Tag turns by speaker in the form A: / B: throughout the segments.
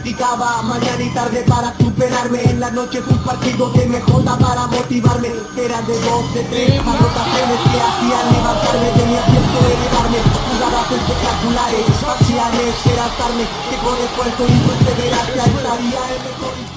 A: Practicaba mañana y tarde para superarme. En las noches un partido de MJ para motivarme. Era de dos, de tres anotaciones que hacían levantarme. Tenía tiempo de elevarme. Jugadas espectaculares, parciales, era tarde. Que con esfuerzo y perseverancia estaría en mejor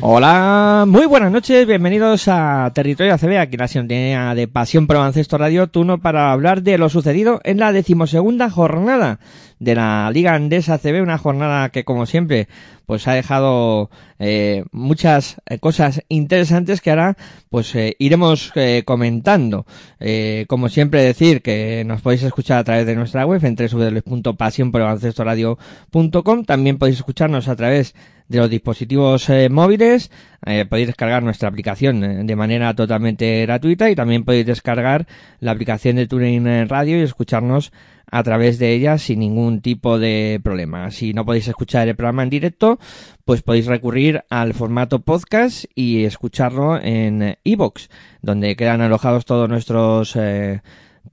B: Hola, muy buenas noches, bienvenidos a Territorio ACB, aquí la sintonía de Pasión Pro Baloncesto Radio, turno para hablar de lo sucedido en la decimosegunda jornada de la Liga Andesa ACB, una jornada que como siempre pues ha dejado eh, muchas eh, cosas interesantes que ahora pues eh, iremos eh, comentando. Eh, como siempre decir que nos podéis escuchar a través de nuestra web en www.pasionprobaloncestoradio.com, también podéis escucharnos a través los dispositivos eh, móviles. Eh, podéis descargar nuestra aplicación eh, de manera totalmente gratuita y también podéis descargar la aplicación de TuneIn Radio y escucharnos a través de ella sin ningún tipo de problema. Si no podéis escuchar el programa en directo, pues podéis recurrir al formato podcast y escucharlo en iBox, donde quedan alojados todos nuestros eh,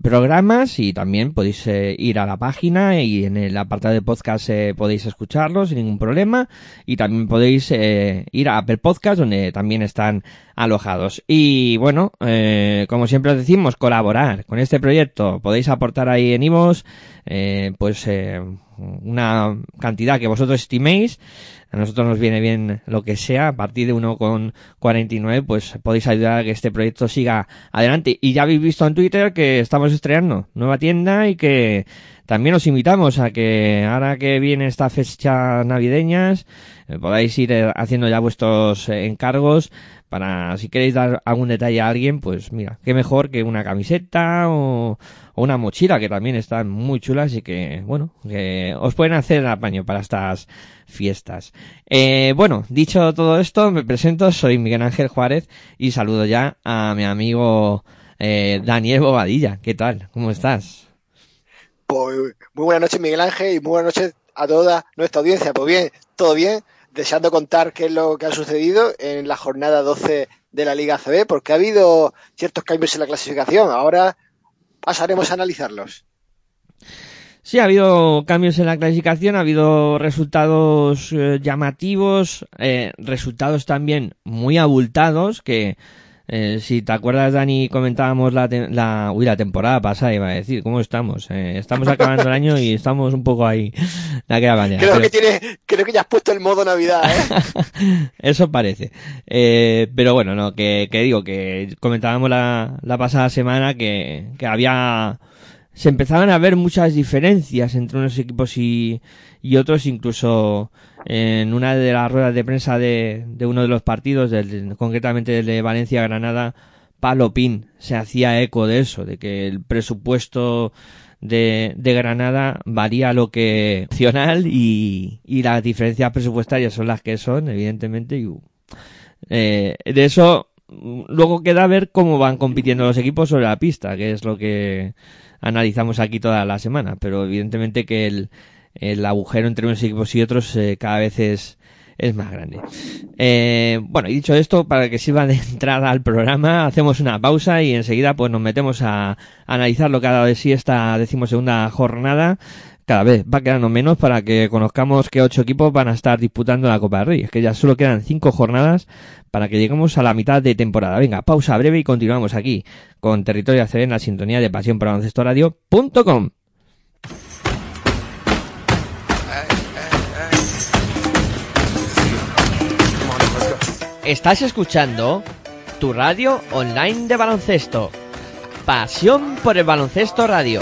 B: programas y también podéis eh, ir a la página y en el apartado de podcast eh, podéis escucharlos sin ningún problema. Y también podéis eh, ir a Apple Podcast donde también están alojados. Y bueno como siempre os decimos colaborar con este proyecto. Podéis aportar ahí en Ivos pues una cantidad que vosotros estiméis a nosotros nos viene bien lo que sea, a partir de 1,49 pues podéis ayudar a que este proyecto siga adelante. Y ya habéis visto en Twitter que estamos estrenando nueva tienda y que también os invitamos a que ahora que viene esta fecha navideñas eh, podáis ir eh, haciendo ya vuestros eh, encargos para si queréis dar algún detalle a alguien, pues mira, qué mejor que una camiseta o, o una mochila que también están muy chulas y que, bueno, que os pueden hacer el apaño para estas fiestas. Bueno, dicho todo esto, me presento, soy Miguel Ángel Juárez y saludo ya a mi amigo Daniel Bobadilla. ¿Qué tal? ¿Cómo estás?
C: Pues, muy buenas noches, Miguel Ángel, y muy buenas noches a toda nuestra audiencia. Pues bien, todo bien, deseando contar qué es lo que ha sucedido en la jornada 12 de la Liga ACB, porque ha habido ciertos cambios en la clasificación. Ahora pasaremos a analizarlos.
B: Sí, ha habido cambios en la clasificación, ha habido resultados eh, llamativos, eh, resultados también muy abultados que eh, si te acuerdas, Dani, comentábamos la, te- la, uy, la temporada pasada, iba a decir, ¿cómo estamos? Eh, estamos acabando el año y estamos un poco ahí, de aquella manera.
C: Creo
B: pero-
C: que tiene, creo que ya has puesto el modo Navidad, ¿eh?
B: Eso parece. Eh, pero bueno, no, que, que digo, que comentábamos la, la pasada semana que, que había, se empezaban a ver muchas diferencias entre unos equipos y, otros, incluso en una de las ruedas de prensa de, de uno de los partidos, del, concretamente del de Valencia-Granada, Palopín se hacía eco de eso, de que el presupuesto de, de Granada varía lo que opcional y, y las diferencias presupuestarias son las que son, evidentemente. Y, eh, de eso luego queda ver cómo van compitiendo los equipos sobre la pista, que es lo que analizamos aquí toda la semana. Pero evidentemente que el, el agujero entre unos equipos y otros eh, cada vez es, es más grande. Eh, bueno, y dicho esto, para que sirva de entrada al programa, hacemos una pausa y enseguida pues nos metemos a, analizar lo que ha dado de sí esta decimosegunda jornada. Cada vez va quedando menos para que conozcamos que ocho equipos van a estar disputando la Copa del Rey. Es que ya solo quedan cinco jornadas para que lleguemos a la mitad de temporada. Venga, pausa breve y continuamos aquí con Territorio ACB en la sintonía de Pasión por Radio.com. Estás escuchando tu radio online de baloncesto. Pasión por el baloncesto radio.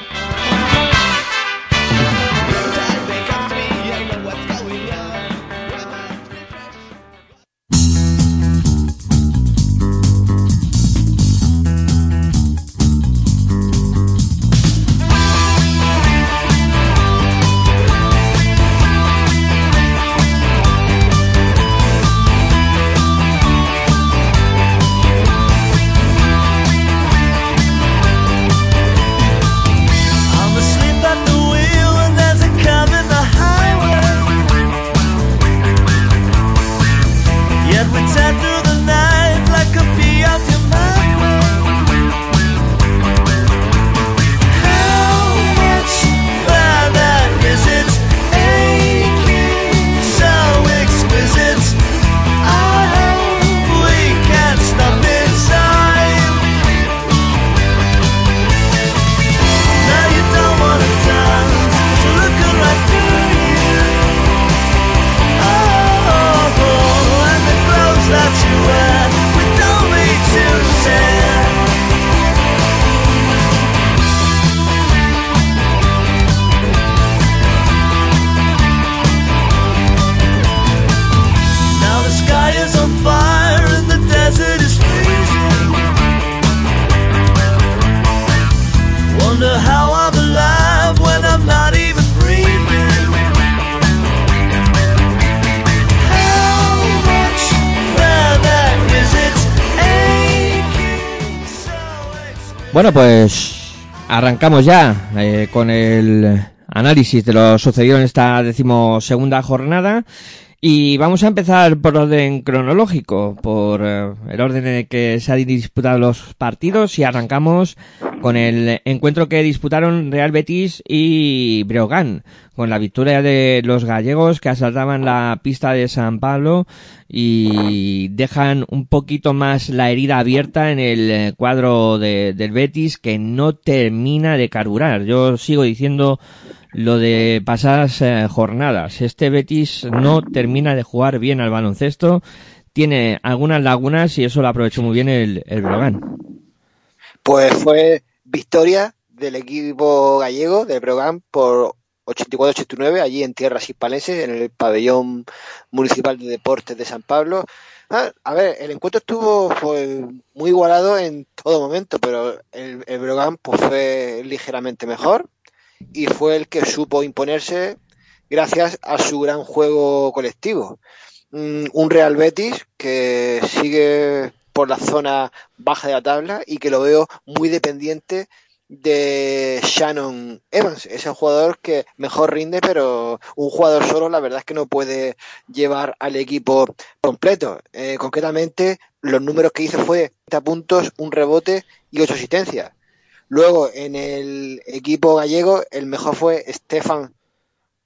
B: Bueno, pues arrancamos ya eh, con el análisis de lo sucedido en esta decimosegunda jornada. Y vamos a empezar por orden cronológico, por eh, el orden en el que se han disputado los partidos y arrancamos con el encuentro que disputaron Real Betis y Breogán, con la victoria de los gallegos que asaltaban la pista de San Pablo y dejan un poquito más la herida abierta en el cuadro de- del Betis que no termina de carburar. Yo sigo diciendo lo de pasadas eh, jornadas. Este Betis no termina de jugar bien al baloncesto, tiene algunas lagunas y eso lo aprovechó muy bien el, el Breogán.
C: Pues fue victoria del equipo gallego del Brogan por 84-89 allí en tierras hispalenses en el pabellón municipal de deportes de San Pablo. Ah, a ver, el encuentro estuvo muy igualado en todo momento, pero el, el pues, fue ligeramente mejor y fue el que supo imponerse gracias a su gran juego colectivo. Mm, Un Real Betis que sigue por la zona baja de la tabla y que lo veo muy dependiente de Shannon Evans, ese jugador que mejor rinde, pero un jugador solo la verdad es que no puede llevar al equipo completo. Eh, concretamente, los números que hizo fue 30 puntos, un rebote y 8 asistencias. Luego, en el equipo gallego, el mejor fue Stefan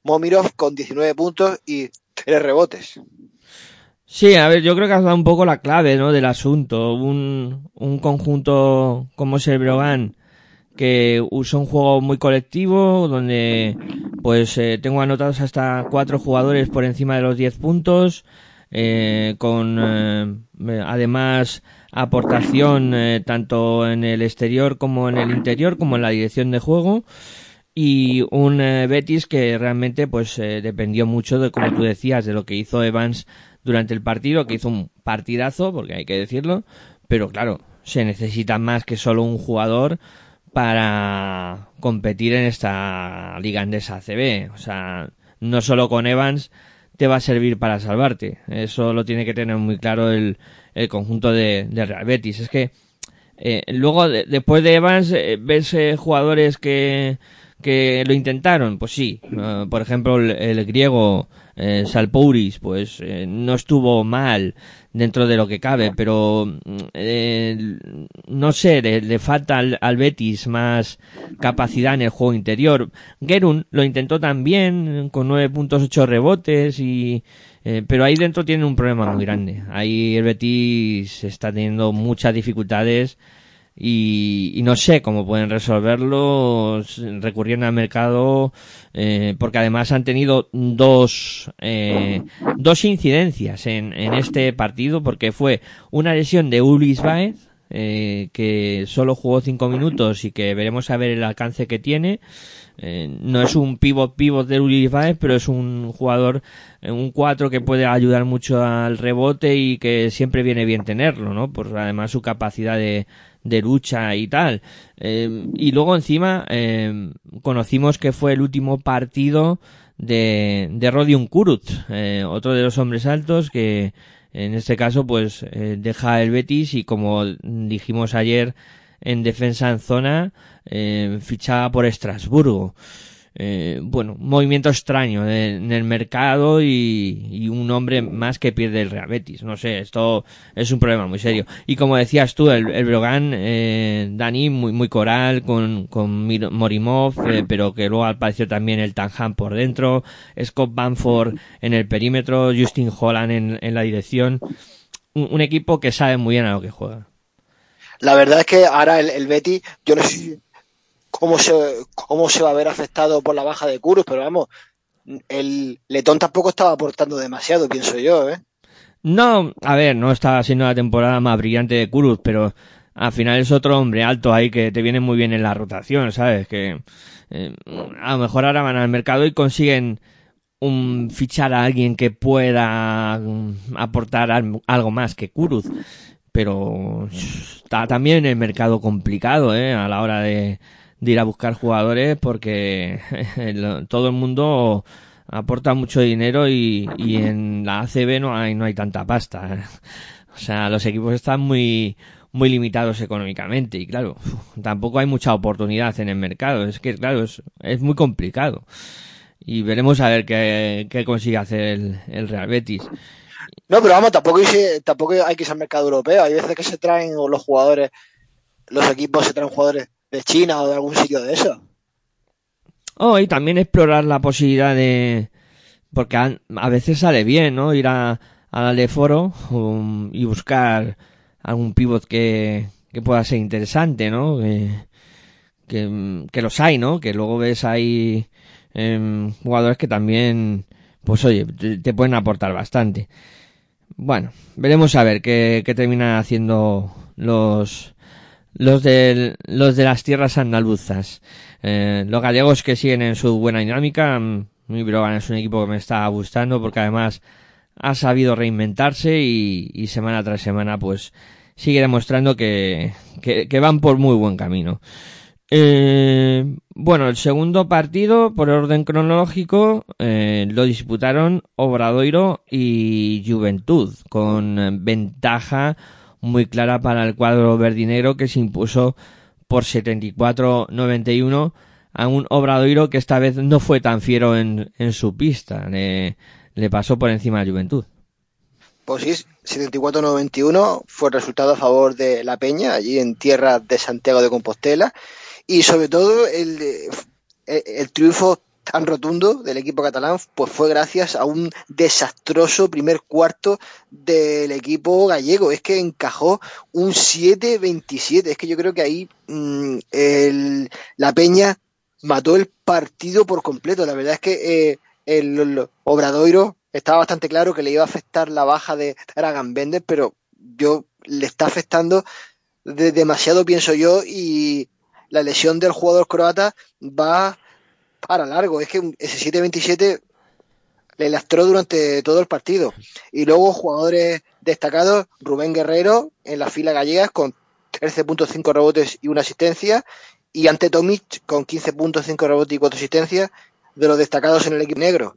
C: Momirov con 19 puntos y 3 rebotes.
B: Sí, a ver, yo creo que has dado un poco la clave, ¿no? Del asunto. Un, un conjunto como es el Brogan que usa un juego muy colectivo donde pues eh, tengo anotados hasta cuatro jugadores por encima de los 10 puntos eh, con eh, además aportación eh, tanto en el exterior como en el interior como en la dirección de juego y un Betis que realmente pues eh, dependió mucho de como tú decías de lo que hizo Evans durante el partido que hizo un partidazo porque hay que decirlo pero claro se necesita más que solo un jugador para competir en esta liga andesa ACB o sea no solo con Evans te va a servir para salvarte. Eso lo tiene que tener muy claro el, el conjunto de, Real Betis. Es que eh, luego, de- después de Evans, eh, ves eh, jugadores que, que lo intentaron. Pues sí, eh, por ejemplo, el griego eh, Salpouris, pues eh, no estuvo mal dentro de lo que cabe, pero eh, no sé, le, falta al, Betis más capacidad en el juego interior. Gerun lo intentó también con 9 puntos, 8 rebotes y eh, pero ahí dentro tienen un problema muy grande. Ahí el Betis está teniendo muchas dificultades y, y no sé cómo pueden resolverlo recurriendo al mercado eh, porque además han tenido dos eh, dos incidencias en, en este partido porque fue una lesión de Ulis Baez eh, que solo jugó cinco minutos y que veremos a ver el alcance que tiene. Eh, no es un pivot pivot de Ulis Baez pero es un jugador eh, un 4 que puede ayudar mucho al rebote y que siempre viene bien tenerlo no por además su capacidad de de lucha y tal. Eh, y luego encima eh, conocimos que fue el último partido de, de Rodion Kurut, eh, otro de los hombres altos que en este caso pues eh, deja el Betis y como dijimos ayer en defensa en zona eh, fichaba por Estrasburgo. Eh, bueno, movimiento extraño en el mercado y, un hombre más que pierde el Real Betis. No sé, esto es un problema muy serio. Y como decías tú, el, Brogan, eh, Dani, muy, muy coral con, con Morimov, eh, pero que luego apareció también el Tanjam por dentro, Scott Banford en el perímetro, Justin Holland en, en la dirección. Un, un equipo que sabe muy bien a lo que juega.
C: La verdad es que ahora el, el Betis, yo no sé cómo se, cómo se va a ver afectado por la baja de Curus, pero vamos, el Letón tampoco estaba aportando demasiado, pienso yo, ¿eh?
B: No, a ver, no está siendo la temporada más brillante de Kuruz, pero al final es otro hombre alto ahí que te viene muy bien en la rotación, ¿sabes? Que eh, a lo mejor ahora van al mercado y consiguen un fichar a alguien que pueda mm, aportar al- algo más que Kuruz. Pero está también el mercado complicado, ¿eh? A la hora de, de ir a buscar jugadores porque todo el mundo aporta mucho dinero y, y en la ACB no hay, no hay tanta pasta. O sea, los equipos están muy, muy limitados económicamente y claro, tampoco hay mucha oportunidad en el mercado. Es que, claro, es, es muy complicado. Y veremos a ver qué, qué consigue hacer el, Real Betis.
C: No, pero vamos, tampoco hay, tampoco hay que al mercado europeo. Hay veces que se traen los jugadores, los equipos se traen jugadores de China o de algún sitio de eso.
B: Oh, y también explorar la posibilidad de... Porque a, veces sale bien, ¿no? Ir a, a la foro um, y buscar algún pivot que, que pueda ser interesante, ¿no? Que, que, los hay, ¿no? Que luego ves ahí em, jugadores que también, pues oye, te, te pueden aportar bastante. Bueno, veremos a ver qué, qué terminan haciendo los los de los de las tierras andaluzas. Eh, los gallegos que siguen en su buena dinámica. mm, Mi Brogan es un equipo que me está gustando porque además ha sabido reinventarse y, y semana tras semana pues sigue demostrando que, que, que van por muy buen camino. Eh, bueno, el segundo partido, por orden cronológico, eh, lo disputaron Obradoiro y Juventud, con ventaja muy clara para el cuadro verdinegro que se impuso por 74-91 a un Obradoiro que esta vez no fue tan fiero en, en su pista, le, le pasó por encima a Juventud.
C: Pues sí, 74-91 fue resultado a favor de la Peña, allí en tierra de Santiago de Compostela. Y sobre todo el, el triunfo tan rotundo del equipo catalán pues fue gracias a un desastroso primer cuarto del equipo gallego. Es que encajó un 7-27. Es que yo creo que ahí mm, el- la Peña mató el partido por completo. La verdad es que eh, el, Obradoiro estaba bastante claro que le iba a afectar la baja de Dragan Bender, pero yo le está afectando de demasiado, pienso yo, y la lesión del jugador croata va para largo. Es que ese 7-27 le lastró durante todo el partido. Y luego jugadores destacados, Rubén Guerrero en la fila gallegas con 13.5 rebotes y una asistencia, y ante Tomic con 15.5 rebotes y 4 asistencias, de los destacados en el equipo negro.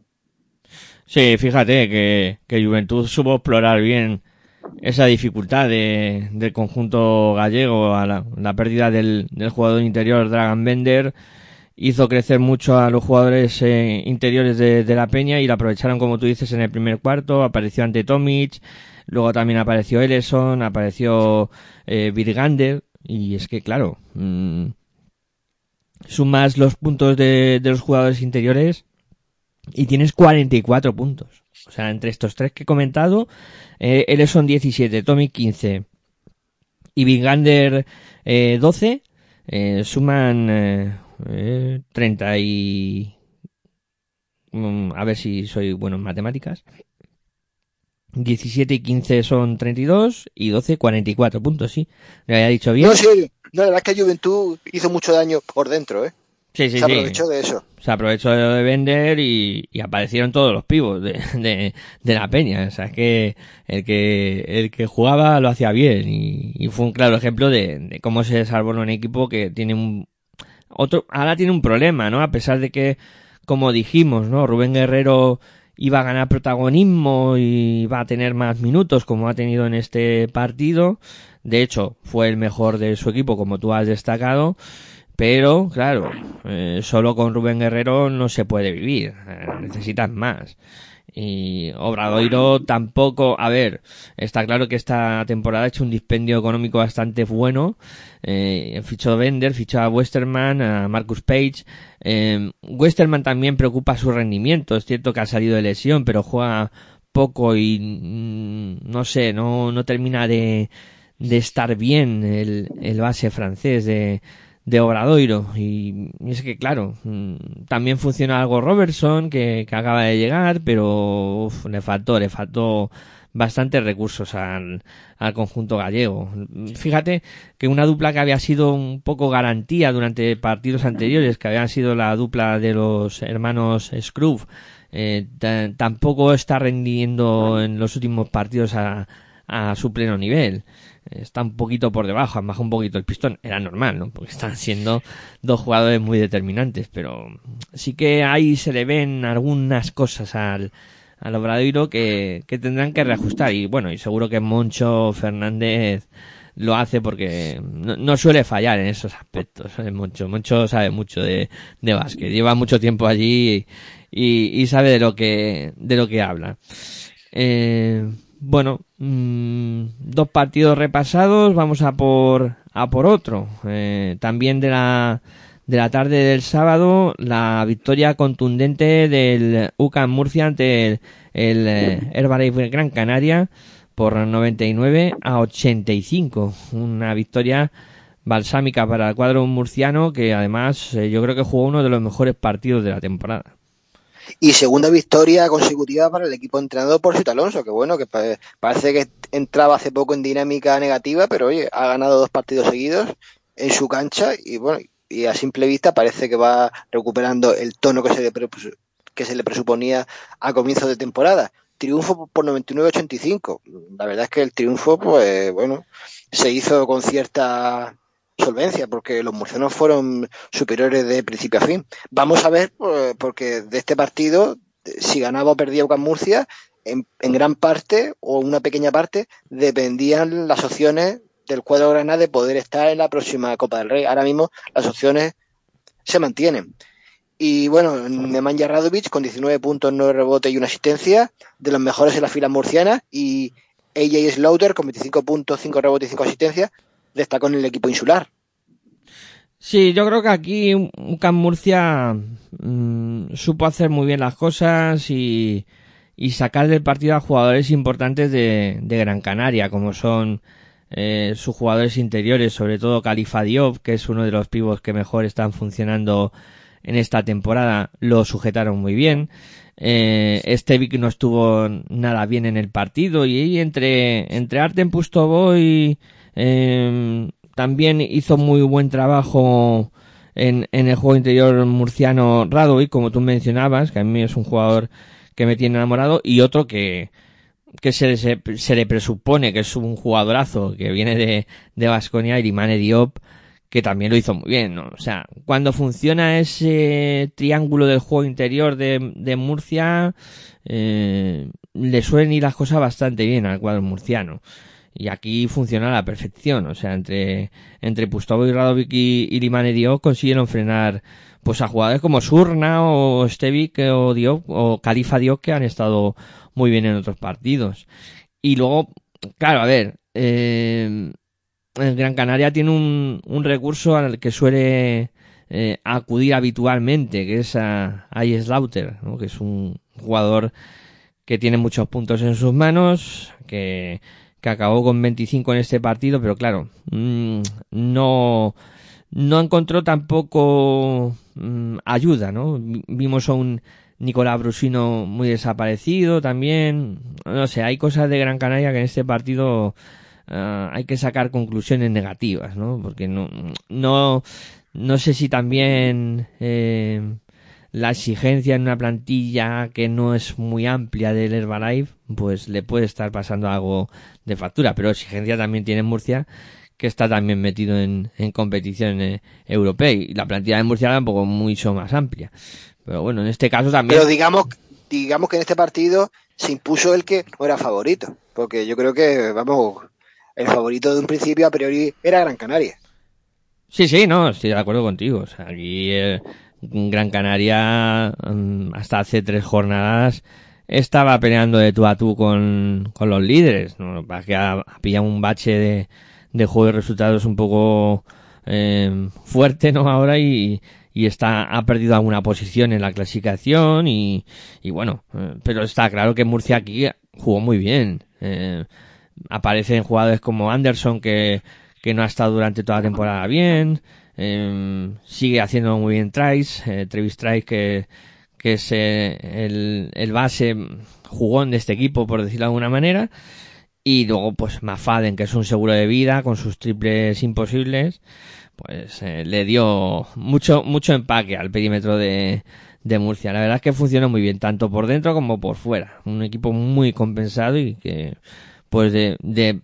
B: Sí, fíjate que, Juventud supo explorar bien esa dificultad de, del conjunto gallego a la, la pérdida del, del jugador interior Dragan Bender hizo crecer mucho a los jugadores eh, interiores de, la Peña y la aprovecharon como tú dices en el primer cuarto apareció ante Tomic luego también apareció Ellison apareció eh, Virgander y es que claro mm, sumas los puntos de, los jugadores interiores y tienes 44 puntos. O sea, entre estos tres que he comentado, eh, Ellison 17, Tommy 15 y Vingander eh, 12 eh, suman eh, eh, 30 y... mm, a ver si soy bueno en matemáticas. 17 y 15 son 32 y 12 44 puntos, sí. Le había dicho bien.
C: No, sí, no, la verdad es que Juventud hizo mucho daño por dentro, ¿eh?
B: Sí, sí,
C: Se
B: sí.
C: aprovechó de eso.
B: Se aprovechó de vender y, y aparecieron todos los pivos de, de, de la peña. O sea, es que el que el que jugaba lo hacía bien y, y fue un claro ejemplo de, de cómo se salvó un equipo que tiene un otro ahora tiene un problema, ¿no? A pesar de que como dijimos, ¿no? Rubén Guerrero iba a ganar protagonismo y va a tener más minutos como ha tenido en este partido. De hecho, fue el mejor de su equipo como tú has destacado. Pero, claro, eh, solo con Rubén Guerrero no se puede vivir. eh, necesitas más. Y Obradoiro tampoco, a ver, está claro que esta temporada ha hecho un dispendio económico bastante bueno. Eh, fichó a Bender, fichó a Westerman, a Marcus Page. Eh, Westerman también preocupa su rendimiento. Es cierto que ha salido de lesión, pero juega poco y mm, no sé, no, no termina de, de estar bien el, el base francés de, de Obradoiro. Y, es que, claro, mm, también funciona algo Robertson, que, que acaba de llegar, pero uf, le faltó, le faltó bastantes recursos al, al conjunto gallego. Fíjate que una dupla que había sido un poco garantía durante partidos anteriores, que habían sido la dupla de los hermanos Scrooge, eh, ta- tampoco está rendiendo en los últimos partidos a, a su pleno nivel. Está un poquito por debajo, han bajado un poquito el pistón. Era normal, ¿no? Porque están siendo dos jugadores muy determinantes, pero sí que ahí se le ven algunas cosas al, al Obradoiro que, que tendrán que reajustar. Y bueno, y seguro que Moncho Fernández lo hace porque no, no suele fallar en esos aspectos. ¿sabes? Moncho, Moncho sabe mucho de, de básquet, lleva mucho tiempo allí y, y sabe de lo que, de lo que habla. Eh, bueno, mm, dos partidos repasados, vamos a por, a por otro. Eh, también de la, de la tarde del sábado, la victoria contundente del UCAM Murcia ante el, el eh, Herbalife Gran Canaria por 99 a 85. Una victoria balsámica para el cuadro murciano que además eh, yo creo que jugó uno de los mejores partidos de la temporada.
C: Y segunda victoria consecutiva para el equipo entrenado por Sito Alonso, que bueno, que pa- parece que entraba hace poco en dinámica negativa, pero oye, ha ganado dos partidos seguidos en su cancha y bueno, y a simple vista parece que va recuperando el tono que se le, que se le presuponía a comienzo de temporada. Triunfo por 99-85. La verdad es que el triunfo, pues bueno, se hizo con cierta solvencia, porque los murcianos fueron superiores de principio a fin. Vamos a ver, pues, porque de este partido, si ganaba o perdía UCAM Murcia, en, en gran parte o una pequeña parte dependían las opciones del cuadro Granada de poder estar en la próxima Copa del Rey. Ahora mismo las opciones se mantienen. Y bueno, Nemanja Radovic con 19 puntos, 9 rebotes y una asistencia, de los mejores en la fila murciana, y AJ Slaughter con 25 puntos, 5 rebotes y 5 asistencias, destacó en el equipo insular.
B: Sí, yo creo que aquí UCAM Murcia mm, supo hacer muy bien las cosas y, sacar del partido a jugadores importantes de, Gran Canaria, como son eh, sus jugadores interiores, sobre todo Califa Diop, que es uno de los pivos que mejor están funcionando en esta temporada, lo sujetaron muy bien. Eh, Estevic no estuvo nada bien en el partido y entre, entre Artem Pustovo eh, también hizo muy buen trabajo en, en el juego interior murciano Radovic, como tú mencionabas, que a mí es un jugador que me tiene enamorado, y otro que, se, se, le presupone que es un jugadorazo que viene de, de Vasconia, Irimane Diop, que también lo hizo muy bien, ¿no? O sea, cuando funciona ese triángulo del juego interior de, de Murcia, eh, le suelen ir las cosas bastante bien al cuadro murciano. Y aquí funciona a la perfección, o sea, entre, entre Pustovo y Radovic y, y Limane consiguieron frenar pues a jugadores como Surna o Stevic o Diop o Califa Diop que han estado muy bien en otros partidos. Y luego, claro, a ver, eh, el Gran Canaria tiene un, un recurso al que suele eh, acudir habitualmente, que es a, a Slaughter, que es un jugador que tiene muchos puntos en sus manos, que, que acabó con 25 en este partido, pero claro, mm, no, no encontró tampoco mm, ayuda, ¿no? Vi- Vimos a un Nicolás Brusino muy desaparecido también. No sé, hay cosas de Gran Canaria que en este partido ah, hay que sacar conclusiones negativas, ¿no? Porque no, no, no sé si también eh, la exigencia en una plantilla que no es muy amplia del Herbalife, pues le puede estar pasando algo de factura, pero exigencia también tiene Murcia que está también metido en, en competición eh, europea y la plantilla de Murcia tampoco mucho más amplia. Pero bueno, en este caso también...
C: Pero digamos, digamos que en este partido se impuso el que no era favorito. Porque yo creo que, vamos, el favorito de un principio a priori era Gran Canaria.
B: Sí, sí, no, estoy de acuerdo contigo. O sea, aquí eh, Gran Canaria mm, hasta hace tres jornadas estaba peleando de tú a tú con, con los líderes. ¿no? Lo que ha pillado un bache de, de juego de resultados un poco eh, fuerte, ¿no? Ahora y, y está ha perdido alguna posición en la clasificación y, y bueno, eh, pero está claro que Murcia aquí jugó muy bien. Eh, aparecen jugadores como Anderson que, que no ha estado durante toda la temporada bien. Eh, sigue haciendo muy bien tries. Eh, Travis Trice que, que es eh, el, el base jugón de este equipo, por decirlo de alguna manera. Y luego, pues, Mafaden, que es un seguro de vida, con sus triples imposibles, pues eh, le dio mucho, mucho empaque al perímetro de, de Murcia. La verdad es que funcionó muy bien, tanto por dentro como por fuera. Un equipo muy compensado y que, pues, de, de,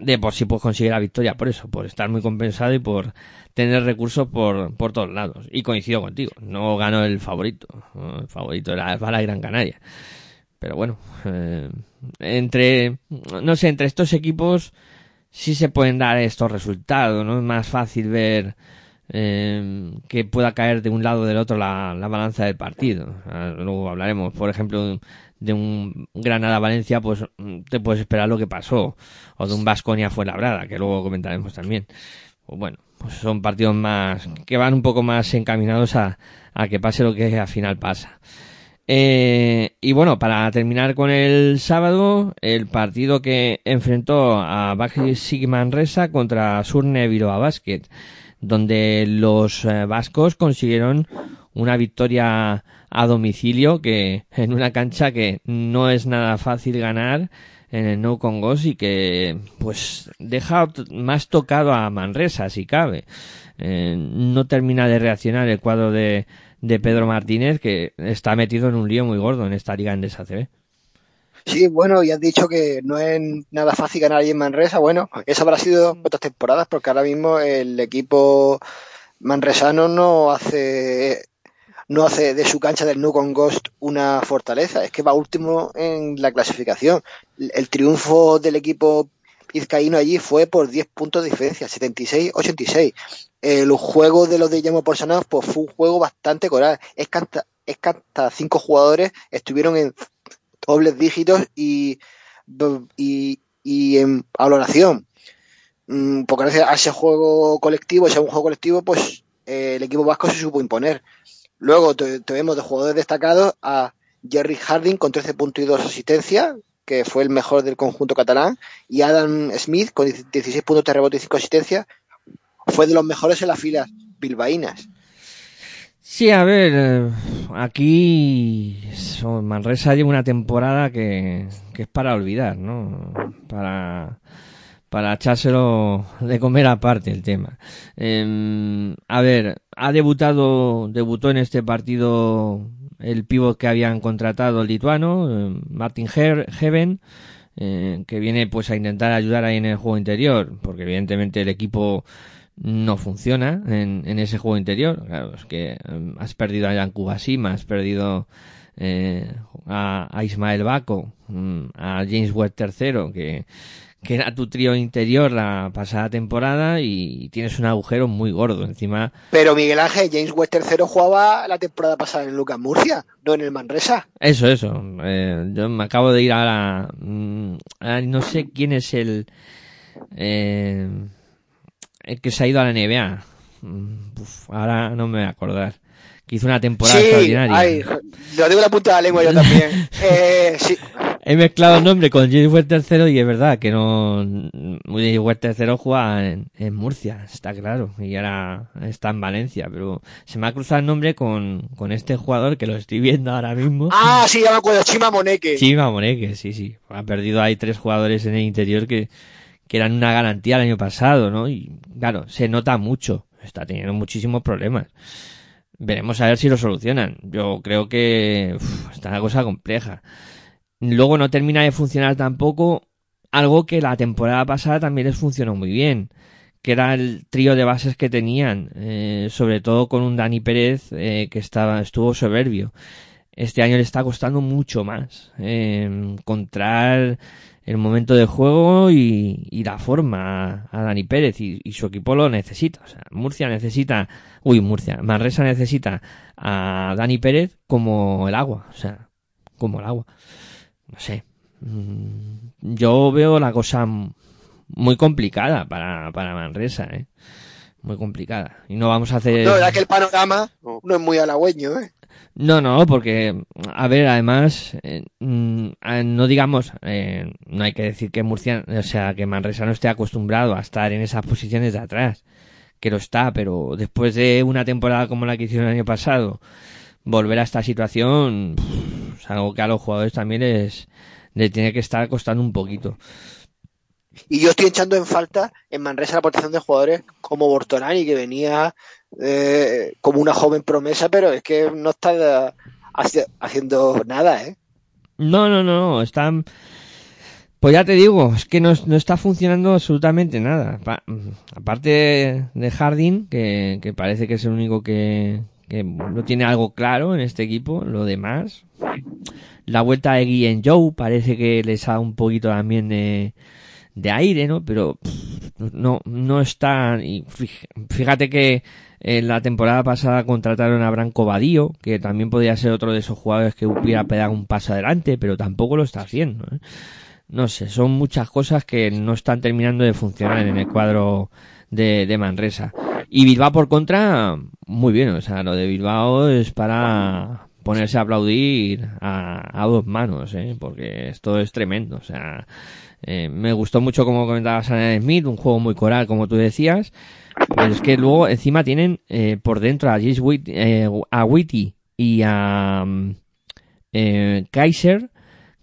B: de por sí pues conseguir la victoria, por eso, por estar muy compensado y por tener recursos por, por todos lados. Y coincido contigo, no ganó el favorito. El favorito era para Gran Canaria. Pero bueno, eh, entre, no sé, entre estos equipos sí se pueden dar estos resultados, ¿no? Es más fácil ver eh, que pueda caer de un lado o del otro la, la balanza del partido. Ah, Luego hablaremos, por ejemplo, de un Granada-Valencia, pues te puedes esperar lo que pasó. O de un Vasconia-Fuenlabrada, que luego comentaremos también. Pues bueno, pues son partidos más, que van un poco más encaminados a, a que pase lo que al final pasa. Eh, y bueno, para terminar con el sábado, el partido que enfrentó a Baxi Sigmanresa contra Surne Viroa Basket, donde los eh, vascos consiguieron una victoria a domicilio que en una cancha que no es nada fácil ganar en el No Congos y que pues deja más tocado a Manresa si cabe. Eh, no termina de reaccionar el cuadro de, de Pedro Martínez que está metido en un lío muy gordo en esta liga en CB.
C: Sí, bueno, y has dicho que no es nada fácil ganar allí en Manresa. Bueno, eso habrá sido otras temporadas, porque ahora mismo el equipo manresano no hace no hace de su cancha del Nukon Ghost una fortaleza, es que va último en la clasificación. El triunfo del equipo vizcaíno allí fue por 10 puntos de diferencia, 76-86. El juego de los de Llamo Porsanov pues fue un juego bastante coral. Es que hasta, es que hasta cinco jugadores estuvieron en dobles dígitos y, y, y en valoración. Mm, Porque gracias a ese juego colectivo, ese un juego colectivo, pues eh, el equipo vasco se supo imponer. Luego tenemos de jugadores destacados a Jerry Harding con 13 puntos y 2 asistencias, que fue el mejor del conjunto catalán, y Adam Smith con 16 puntos de rebote y 5 asistencias, fue de los mejores en las filas bilbaínas.
B: Sí, a ver, eh, aquí Manresa lleva una temporada que es para olvidar, ¿no? Para, para echárselo de comer aparte el tema. Eh, a ver, ha debutado, debutó en este partido el pívot que habían contratado el lituano, eh, Martin Heaven, eh, que viene pues a intentar ayudar ahí en el juego interior, porque evidentemente el equipo no funciona en, en ese juego interior. Claro, es que has perdido a Jan Kubasima, has perdido eh, a, a Ismael Baco, mm, a James Webb III, que, que era tu trío interior la pasada temporada y tienes un agujero muy gordo. Encima,
C: Pero Miguel Ángel, James West III jugaba la temporada pasada en Lucas Murcia, no en el Manresa.
B: eso, eso. Eh, yo me acabo de ir a la... mm, a- no sé quién es el... Eh, el que se ha ido a la NBA. Mm, uf, ahora no me voy a acordar. Que hizo una temporada
C: Sí,
B: extraordinaria.
C: ay, lo digo la punta de la lengua yo también. Eh, sí,
B: he mezclado el nombre con James Webb III y es verdad que no. James Webb III juega en, en Murcia, está claro, y ahora está en Valencia, pero se me ha cruzado el nombre con, con este jugador que lo estoy viendo ahora mismo.
C: Ah, sí, ya me acuerdo, Chima Moneque.
B: Chima Moneque, sí, sí. Ha perdido ahí tres jugadores en el interior que, que eran una garantía el año pasado, ¿no? Y claro, se nota mucho. Está teniendo muchísimos problemas. Veremos a ver si lo solucionan. Yo creo que uf, está una cosa compleja. Luego no termina de funcionar tampoco algo que la temporada pasada también les funcionó muy bien, que era el trío de bases que tenían, eh, sobre todo con un Dani Pérez eh, que estaba estuvo soberbio. Este año le está costando mucho más eh, encontrar el momento de juego y, y la forma a, Dani Pérez y, y, su equipo lo necesita. O sea, Murcia necesita, uy, Murcia, Manresa necesita a Dani Pérez como el agua, o sea, como el agua. No sé. Mm, Yo veo la cosa muy complicada para, para Manresa, ¿eh? Muy complicada. Y no vamos a hacer...
C: No, verdad que el panorama no es muy halagüeño, ¿eh?
B: No, no, porque, a ver, además, eh, mm, no digamos, eh, no hay que decir que Murcia, o sea, que Manresa no esté acostumbrado a estar en esas posiciones de atrás, que lo está, pero después de una temporada como la que hicieron el año pasado, volver a esta situación, pff, es algo que a los jugadores también les, les tiene que estar costando un poquito.
C: Y yo estoy echando en falta en Manresa la protección de jugadores como Bortolani, que venía eh, como una joven promesa, pero es que no está haci haciendo nada, ¿eh?
B: No, no, no, no, están... Pues ya te digo, es que no, no está funcionando absolutamente nada. Pa aparte de Harding, que, que, parece que es el único que, que no tiene algo claro en este equipo, lo demás. La vuelta de Guillén Joe parece que les da un poquito también de, de aire, ¿no? Pero no, no está. Y fíjate que en la temporada pasada contrataron a Branco Badío, que también podría ser otro de esos jugadores que hubiera pegado un paso adelante, pero tampoco lo está haciendo. ¿eh? No sé, son muchas cosas que no están terminando de funcionar en el cuadro de, de Manresa. Y Bilbao por contra, muy bien, o sea, lo de Bilbao es para ponerse a aplaudir a, dos manos, ¿eh? porque esto es tremendo, o sea, eh, me gustó mucho como comentaba Sana Smith, un juego muy coral, como tú decías, pero es que luego encima tienen eh, por dentro a Jace Witt, eh, a Witty y a eh, Kaiser,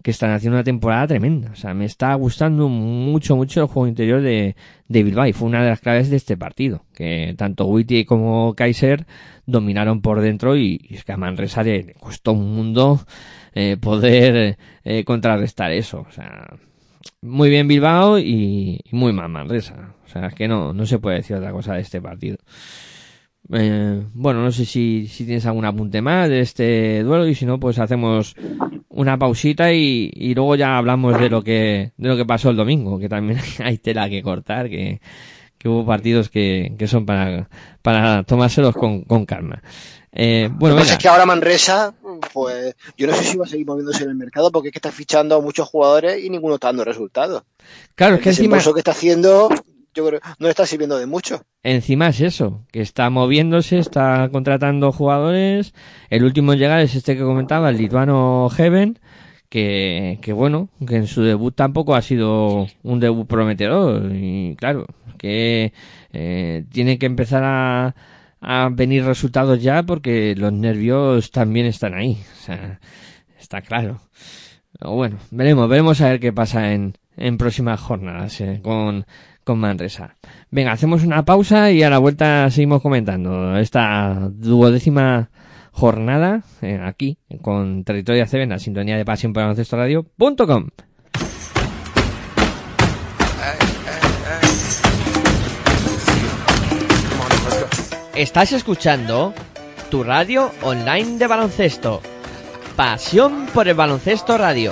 B: que están haciendo una temporada tremenda. O sea, me está gustando mucho, mucho el juego interior de, de Bilbao y fue una de las claves de este partido. Que tanto Witty como Kaiser dominaron por dentro y, y es que a Manresa le costó un mundo eh, poder eh, contrarrestar eso. O sea, muy bien Bilbao y, y muy mal Manresa. O sea, es que no, no se puede decir otra cosa de este partido. Eh, bueno, no sé si, si tienes algún apunte más de este duelo y si no, pues hacemos una pausita y, y luego ya hablamos de lo que de lo que pasó el domingo, que también hay tela que cortar, que, que hubo partidos que, que son para, para tomárselos con, con calma. Eh, bueno,
C: Lo que es que ahora Manresa, pues yo no sé si va a seguir moviéndose en el mercado porque es que está fichando a muchos jugadores y ninguno está dando resultados.
B: Claro, es que
C: el
B: encima...
C: que está haciendo yo creo no está sirviendo de mucho.
B: Encima es eso, que está moviéndose, está contratando jugadores. El último en llegar es este que comentaba, el lituano Heaven, que, que bueno, que en su debut tampoco ha sido un debut prometedor. Y claro, que eh, tiene que empezar a, a venir resultados ya porque los nervios también están ahí. O sea, está claro. Bueno, veremos, veremos a ver qué pasa en, en próximas jornadas eh, con, con Manresa. Venga, hacemos una pausa y a la vuelta seguimos comentando esta duodécima jornada eh, aquí con Territorio ACB en la sintonía de Pasión por Baloncesto Radio.com.
D: Estás escuchando tu radio online de baloncesto. Pasión por el baloncesto radio.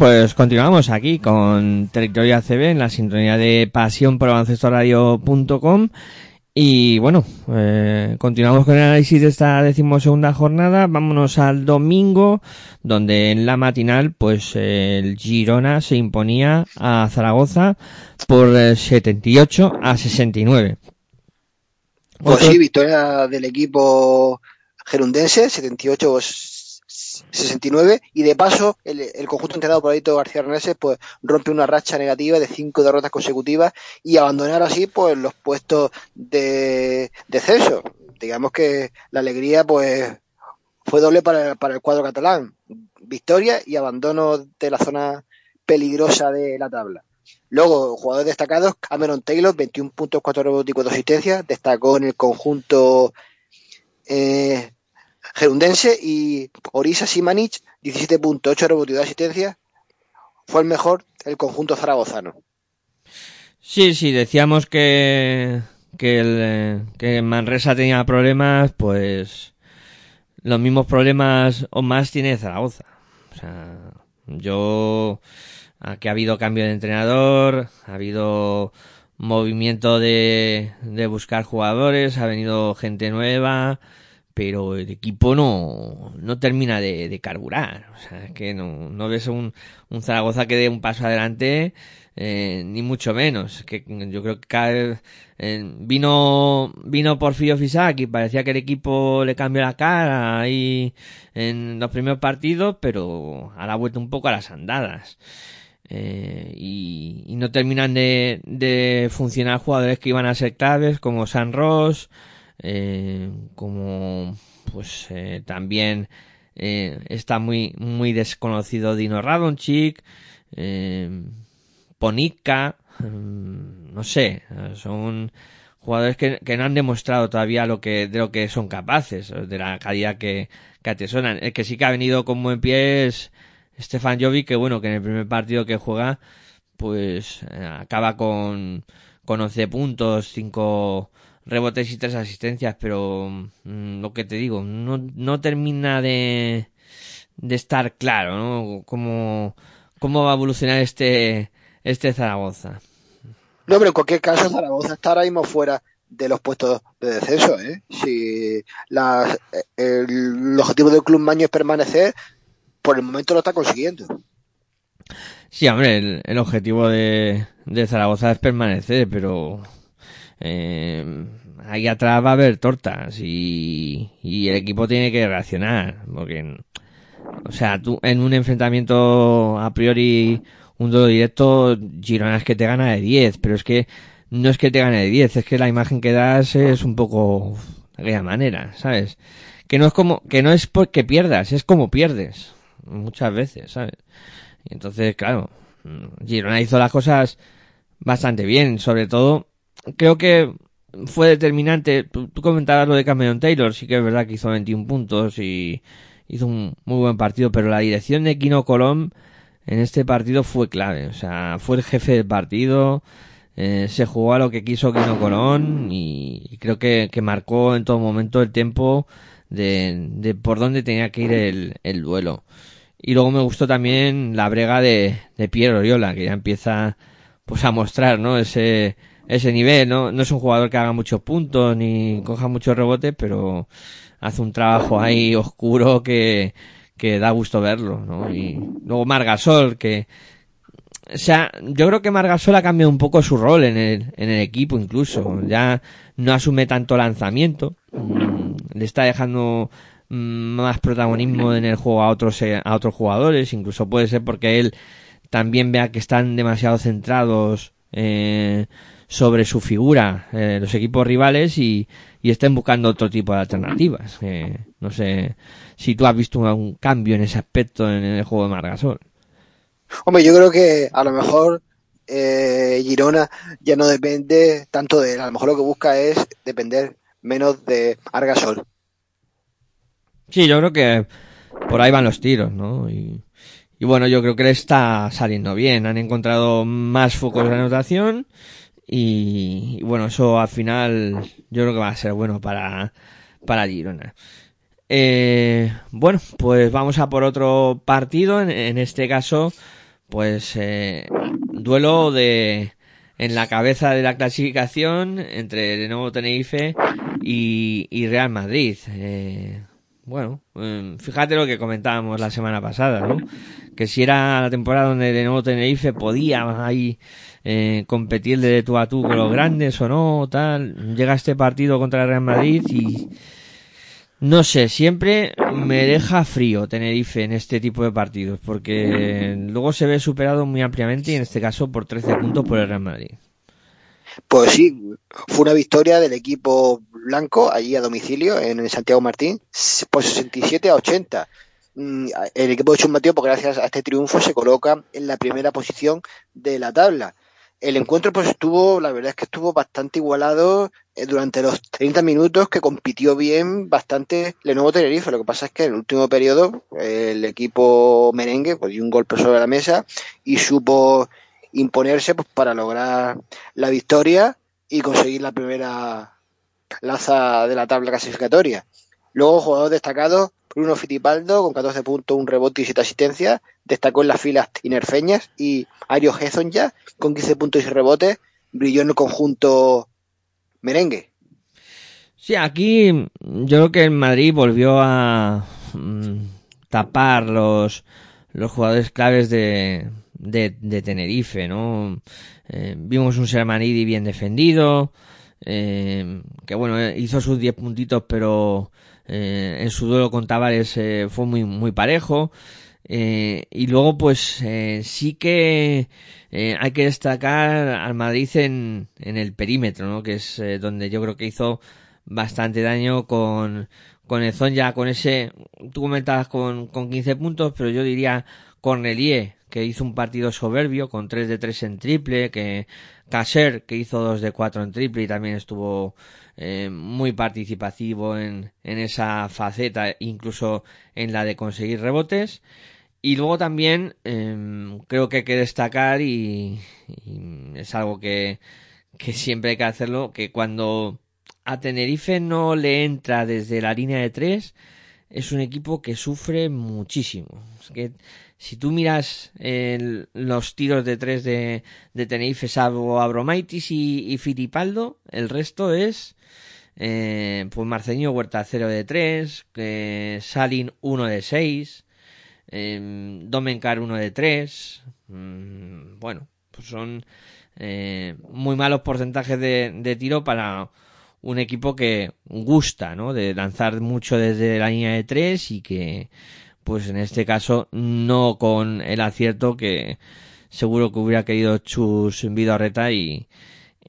B: pues continuamos aquí con Territorio ACB en la sintonía de pasión por baloncestoradio.com y bueno, eh, continuamos con el análisis de esta decimosegunda jornada. Vámonos al domingo, donde en la matinal, pues eh, el Girona se imponía a Zaragoza por eh, 78 a 69.
C: Pues
B: Otro-
C: sí, victoria del equipo gerundense, 78-69, y de paso el, el conjunto entrenado por Adito García Reneses pues rompe una racha negativa de cinco derrotas consecutivas y abandonar así pues los puestos de descenso. Digamos que la alegría pues fue doble para, para el cuadro catalán. Victoria y abandono de la zona peligrosa de la tabla. Luego, jugadores destacados, Cameron Taylor, 21 puntos, 4 rebotes y 4 asistencias, destacó en el conjunto eh, gerundense y Orisa Simanic, 17 puntos, 8 rebotes y 2 asistencias, fue el mejor del conjunto zaragozano.
B: Sí, sí, decíamos que, que, el, que Manresa tenía problemas, pues los mismos problemas o más tiene Zaragoza. O sea, yo, aquí ha habido cambio de entrenador, ha habido movimiento de, de buscar jugadores, ha venido gente nueva, pero el equipo no, no termina de, de carburar. O sea, es que no, no ves un, un Zaragoza que dé un paso adelante, eh, ni mucho menos. Que yo creo que cada vez, eh, vino, vino Porfirio Fisac y parecía que el equipo le cambió la cara ahí en los primeros partidos, pero ahora ha vuelto un poco a las andadas. Eh, y, y no terminan de, de funcionar jugadores que iban a ser claves como San Ross, eh, como pues eh, también eh, está muy muy desconocido Dino Radonchik, eh, Ponica, mm, no sé, son jugadores que, que no han demostrado todavía lo que de lo que son capaces, de la calidad que, que atesoran. El que sí que ha venido con buen pie es Stefan Jovic, que bueno, que en el primer partido que juega, pues acaba con, con 11 puntos, 5 rebotes y 3 asistencias, pero mm, lo que te digo, no, no termina de, de estar claro, ¿no? Cómo, cómo va a evolucionar este, este Zaragoza.
C: No, pero en cualquier caso, Zaragoza está ahora mismo fuera de los puestos de descenso. ¿eh? Si el, el objetivo del club Maño es permanecer, por el momento lo está consiguiendo.
B: Sí, hombre, el, el objetivo de, de Zaragoza es permanecer, pero eh, ahí atrás va a haber tortas y, y el equipo tiene que reaccionar, porque, o sea, tú en un enfrentamiento a priori, un duelo directo, Girona es que te gana de 10, pero es que no es que te gane de 10, es que la imagen que das es un poco de aquella manera, ¿sabes? Que no es como, que no es porque pierdas, es como pierdes, muchas veces, ¿sabes? Y entonces, claro, Girona hizo las cosas bastante bien. Sobre todo, creo que fue determinante. Tú, comentabas lo de Cameron Taylor, sí que es verdad que hizo 21 puntos y hizo un muy buen partido, pero la dirección de Kino Colón en este partido fue clave. O sea, fue el jefe del partido. eh, se jugó a lo que quiso Kino Colón y, creo que, que marcó en todo momento el tiempo de, de por dónde tenía que ir el, el duelo. Y luego me gustó también la brega de, de Piero Oriola, que ya empieza pues a mostrar, ¿no? Ese, ese nivel, ¿no? No es un jugador que haga muchos puntos ni coja muchos rebotes, pero hace un trabajo ahí oscuro que, que da gusto verlo, ¿no? Y luego Margasol, que, o sea, yo creo que Margasol ha cambiado un poco su rol en el, en el equipo incluso. Ya no asume tanto lanzamiento, mm, le está dejando mm, más protagonismo en el juego a otros eh, a otros jugadores incluso puede ser porque él también vea que están demasiado centrados eh, sobre su figura eh, los equipos rivales y, y estén buscando otro tipo de alternativas Eh, no sé si tú has visto algún cambio en ese aspecto en el juego de Margasol
C: Hombre, yo creo que a lo mejor eh, Girona ya no depende tanto de él. A lo mejor lo que busca es depender menos de Argasol.
B: Sí, yo creo que por ahí van los tiros, ¿no? Y, y bueno, yo creo que le está saliendo bien. Han encontrado más focos de anotación y, y bueno, eso al final yo creo que va a ser bueno para, para Girona. Eh, bueno, pues vamos a por otro partido. En, en este caso, pues eh, duelo de en la cabeza de la clasificación entre de nuevo Tenerife y, y Real Madrid. Eh, bueno, eh, fíjate lo que comentábamos la semana pasada, ¿no? Que si era la temporada donde de nuevo Tenerife podía ahí eh, competir de tú a tú con los grandes o no, tal. Llega este partido contra el Real Madrid y no sé, siempre me deja frío Tenerife en este tipo de partidos, porque luego se ve superado muy ampliamente y en este caso por 13 puntos por el Real Madrid.
C: Pues sí, fue una victoria del equipo blanco allí a domicilio en Santiago Martín, por 67 a 80. Mm, El equipo de Chus Mateo, pues gracias a este triunfo, se coloca en la primera posición de la tabla. El encuentro pues estuvo, la verdad es que estuvo bastante igualado eh, durante los 30 minutos que compitió bien bastante Lenovo Tenerife. Lo que pasa es que en el último periodo el equipo merengue pues, dio un golpe sobre la mesa y supo imponerse pues, para lograr la victoria y conseguir la primera plaza de la tabla clasificatoria. Luego, jugador destacado, Bruno Fittipaldo, con 14 puntos, un rebote y 7 asistencias. Destacó en las filas tinerfeñas y Ario ya con 15 puntos y rebotes, brilló en el conjunto merengue.
B: Sí, aquí yo creo que el Madrid volvió a mm, tapar los, los jugadores claves de, de, Tenerife, ¿no? Eh, vimos un Sermanidi bien defendido, eh, que bueno, hizo sus 10 puntitos, pero eh, en su duelo con Tavares eh, fue muy, muy parejo. Eh, y luego, pues, sí que hay que destacar al Madrid en, en el perímetro, ¿no? Que es donde yo creo que hizo bastante daño con, con el ya con ese, tú comentabas con, con 15 puntos, pero yo diría Cornelier, que hizo un partido soberbio con 3 de 3 en triple, que Caser, que hizo 2 de 4 en triple y también estuvo eh, muy participativo en, en esa faceta, incluso en la de conseguir rebotes. Y luego también eh, creo que hay que destacar y, es algo que, que siempre hay que hacerlo, que cuando a Tenerife no le entra desde la línea de tres, es un equipo que sufre muchísimo. Que si tú miras el- los tiros de tres de, de Tenerife, salvo Abromaitis y, y Fittipaldo, el resto es eh, pues Marceño Huerta 0 de 3, eh, Salin 1 de 6, eh, Domencar 1 de 3. mm, bueno, pues son eh, muy malos porcentajes de, de tiro para un equipo que gusta, ¿no? De lanzar mucho desde la línea de 3 y que, pues en este caso, no con el acierto que seguro que hubiera querido Chus Vidorreta y,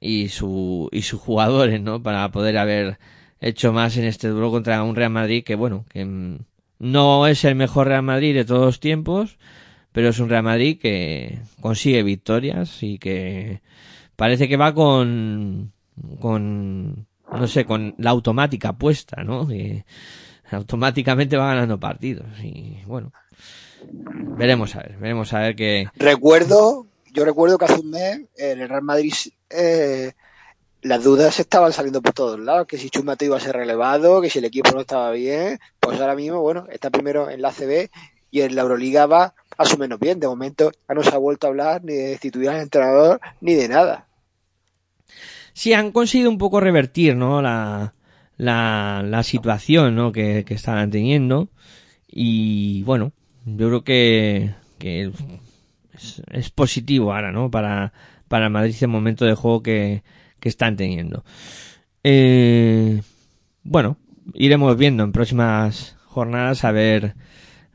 B: y su y sus jugadores, ¿no? Para poder haber hecho más en este duelo contra un Real Madrid que bueno, que mm, no es el mejor Real Madrid de todos los tiempos, pero es un Real Madrid que consigue victorias y que parece que va con con no sé, con la automática puesta, ¿no? Que automáticamente va ganando partidos y bueno, veremos a ver, veremos a ver que
C: Recuerdo, yo recuerdo que hace un mes en el Real Madrid eh, las dudas estaban saliendo por todos lados, que si Chumate iba a ser relevado, que si el equipo no estaba bien, pues ahora mismo, bueno, está primero en la CB y en la Euroliga va a su menos bien. De momento ya no se ha vuelto a hablar ni de destituir al entrenador ni de nada.
B: sí han conseguido un poco revertir, ¿no? La, la, la situación, ¿no? Que, que estaban teniendo. Y bueno, yo creo que, que es, positivo ahora, ¿no? Para, para Madrid el momento de juego que, que están teniendo. Eh, bueno, iremos viendo en próximas jornadas a ver,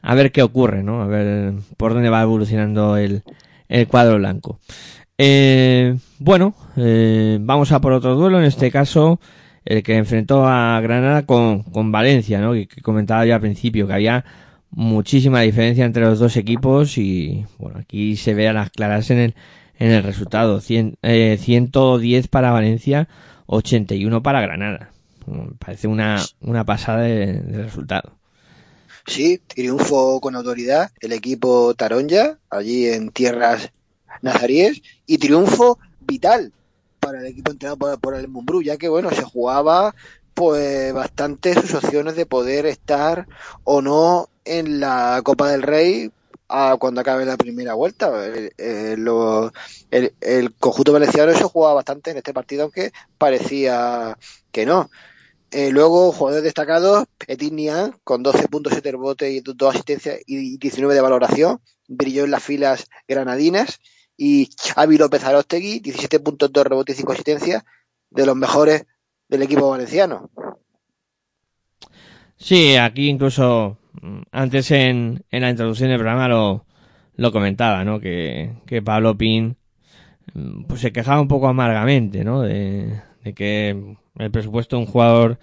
B: a ver qué ocurre, ¿no? A ver por dónde va evolucionando el, el cuadro blanco. Eh, bueno, eh, vamos a por otro duelo, en este caso el que enfrentó a Granada con, con Valencia, ¿no? Que, que comentaba yo al principio que había muchísima diferencia entre los dos equipos y bueno, aquí se ve a las claras en el, en el resultado. Cien, eh, 110 para Valencia, 81 para Granada. Parece una, una pasada de, de resultado.
C: Sí, triunfo con autoridad el equipo Taronja, allí en tierras nazaríes, y triunfo vital para el equipo entrenado por, por el Mumbrú, ya que bueno, se jugaba pues bastante sus opciones de poder estar o no en la Copa del Rey a cuando acabe la primera vuelta. El, el- lo- el- conjunto valenciano eso jugaba bastante en este partido, aunque parecía que no. Eh, luego, jugadores destacados, Petit Nian, con 12.7 rebotes y 2 asistencias y 19 de valoración, brilló en las filas granadinas. Y Xavi López Arostegui, 17.2 rebotes y 5 asistencias, de los mejores del equipo valenciano.
B: Sí, aquí incluso antes en, en la introducción del programa lo, lo comentaba, ¿no? Que, que Pablo Pin mm, pues se quejaba un poco amargamente, ¿no? De, de que el presupuesto de un jugador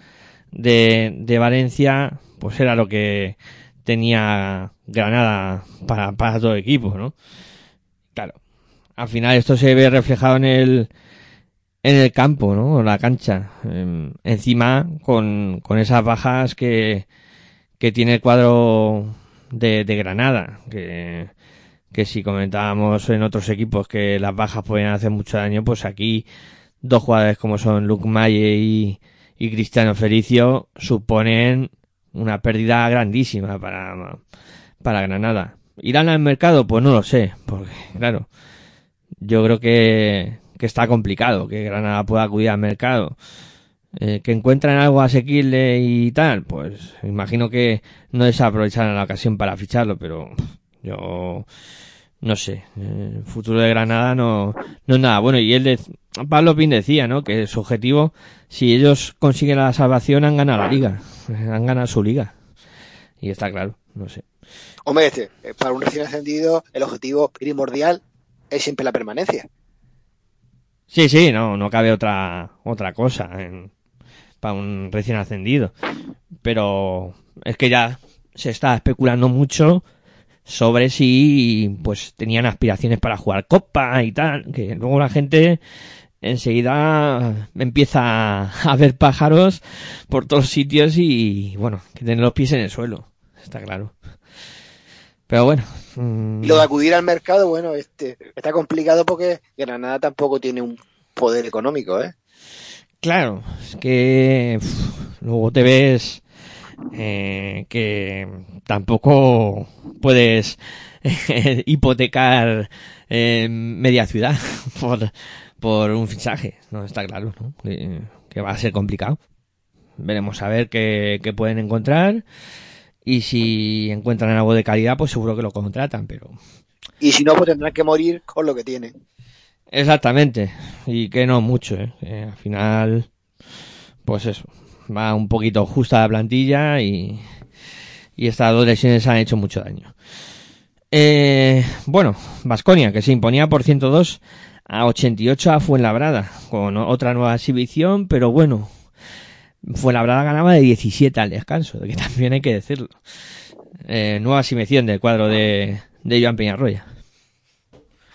B: de, de Valencia pues era lo que tenía Granada para, para todo equipo, ¿no? Claro, al final esto se ve reflejado en el en el campo, ¿no? En la cancha. Em, encima, con, con esas bajas que, que tiene el cuadro de, Granada, que, que si comentábamos en otros equipos que las bajas pueden hacer mucho daño, pues aquí dos jugadores como son Luke Maye y, y Cristiano Felicio suponen una pérdida grandísima para, para Granada. ¿Irán al mercado? Pues no lo sé, porque claro, yo creo que, que está complicado que Granada pueda acudir al mercado. Eh, que encuentran algo asequible y tal, pues imagino que no desaprovecharán la ocasión para ficharlo, pero yo no sé, el futuro de Granada no, no es nada bueno. Y él, de, Pablo Pin decía, ¿no? Que su objetivo, si ellos consiguen la salvación, han ganado la liga, han ganado su liga. Y está claro, no sé.
C: Hombre, este, eh, para un recién ascendido, el objetivo primordial es siempre la permanencia.
B: Sí, sí, no, no cabe otra, otra cosa en- para un recién ascendido. Pero es que ya se está especulando mucho sobre si pues tenían aspiraciones para jugar copa y tal, que luego la gente enseguida empieza a ver pájaros por todos sitios y bueno, que tener los pies en el suelo, está claro. Pero bueno, mm,
C: Y lo de acudir al mercado, bueno, este está complicado porque Granada tampoco tiene un poder económico, ¿eh?
B: Claro, es que luego te ves eh, que tampoco puedes eh, hipotecar eh, media ciudad por, por un fichaje, no está claro, ¿no? Que, que va a ser complicado. Veremos a ver qué, qué pueden encontrar y si encuentran algo de calidad, pues seguro que lo contratan, pero
C: Y si no, pues tendrán que morir con lo que tienen.
B: Exactamente, y que no mucho, ¿eh? Que al final, pues eso, va un poquito justa la plantilla y, y estas dos lesiones han hecho mucho daño. Eh, bueno, Vasconia, que se imponía por 102 a 88 a Fuenlabrada, con otra nueva exhibición, pero bueno, Fuenlabrada ganaba de 17 al descanso, que también hay que decirlo. Eh, nueva exhibición del cuadro de, de Joan Peñarroya.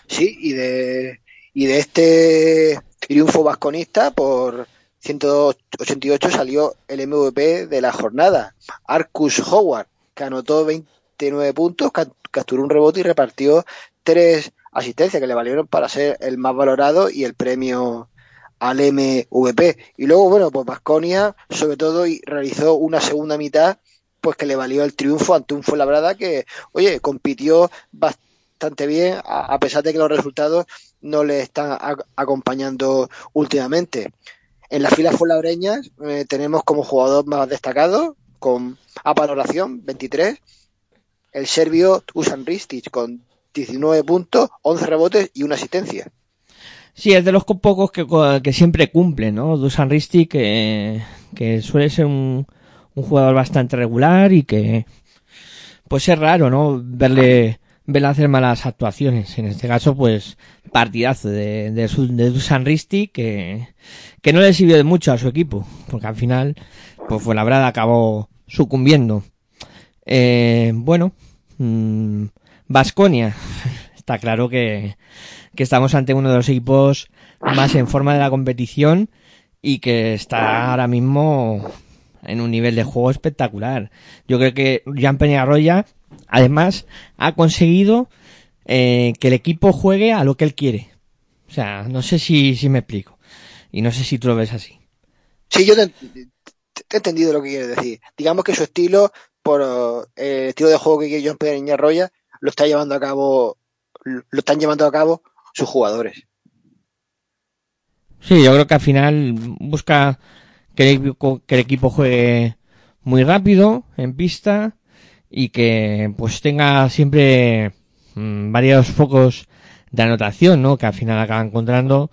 C: Sí, y de, y de este triunfo vasconista por 188 salió el MVP de la jornada, Arcus Howard, que anotó 29 puntos, ca- capturó un rebote y repartió tres asistencias que le valieron para ser el más valorado y el premio al MVP. Y luego, bueno, pues Vasconia, sobre todo, y realizó una segunda mitad, pues que le valió el triunfo ante un Fuenlabrada que, oye, compitió bastante bien, a, pesar de que los resultados no le están acompañando últimamente. En las filas fuenlabreñas eh, tenemos como jugador más destacado, con a valoración 23, el serbio Usan Ristic con 19 puntos, 11 rebotes y una asistencia.
B: Sí, es de los co- pocos que, que siempre cumple, ¿no? Dusan Ristic, que, que suele ser un, un jugador bastante regular y que, pues es raro, ¿no? Verle, verle hacer malas actuaciones. En este caso, pues, partidazo de, de, su- de Dusan Ristic, que, que no le sirvió de mucho a su equipo, porque al final, pues fue la acabó sucumbiendo. Eh, bueno, mm, Vasconia, está claro que, que estamos ante uno de los equipos más en forma de la competición y que está ahora mismo en un nivel de juego espectacular. Yo creo que Jan Peñarroya, además, ha conseguido eh, que el equipo juegue a lo que él quiere. O sea, no sé si, si me explico. Y no sé si tú lo ves así.
C: Sí, yo te, te he entendido lo que quieres decir. Digamos que su estilo, por eh, el estilo de juego que quiere John Pedro Niña Roya, lo está llevando a cabo, lo están llevando a cabo sus jugadores.
B: Sí, yo creo que al final busca que el, que el equipo juegue muy rápido en pista y que pues tenga siempre mm, varios focos de anotación, ¿no? Que al final acaba encontrando,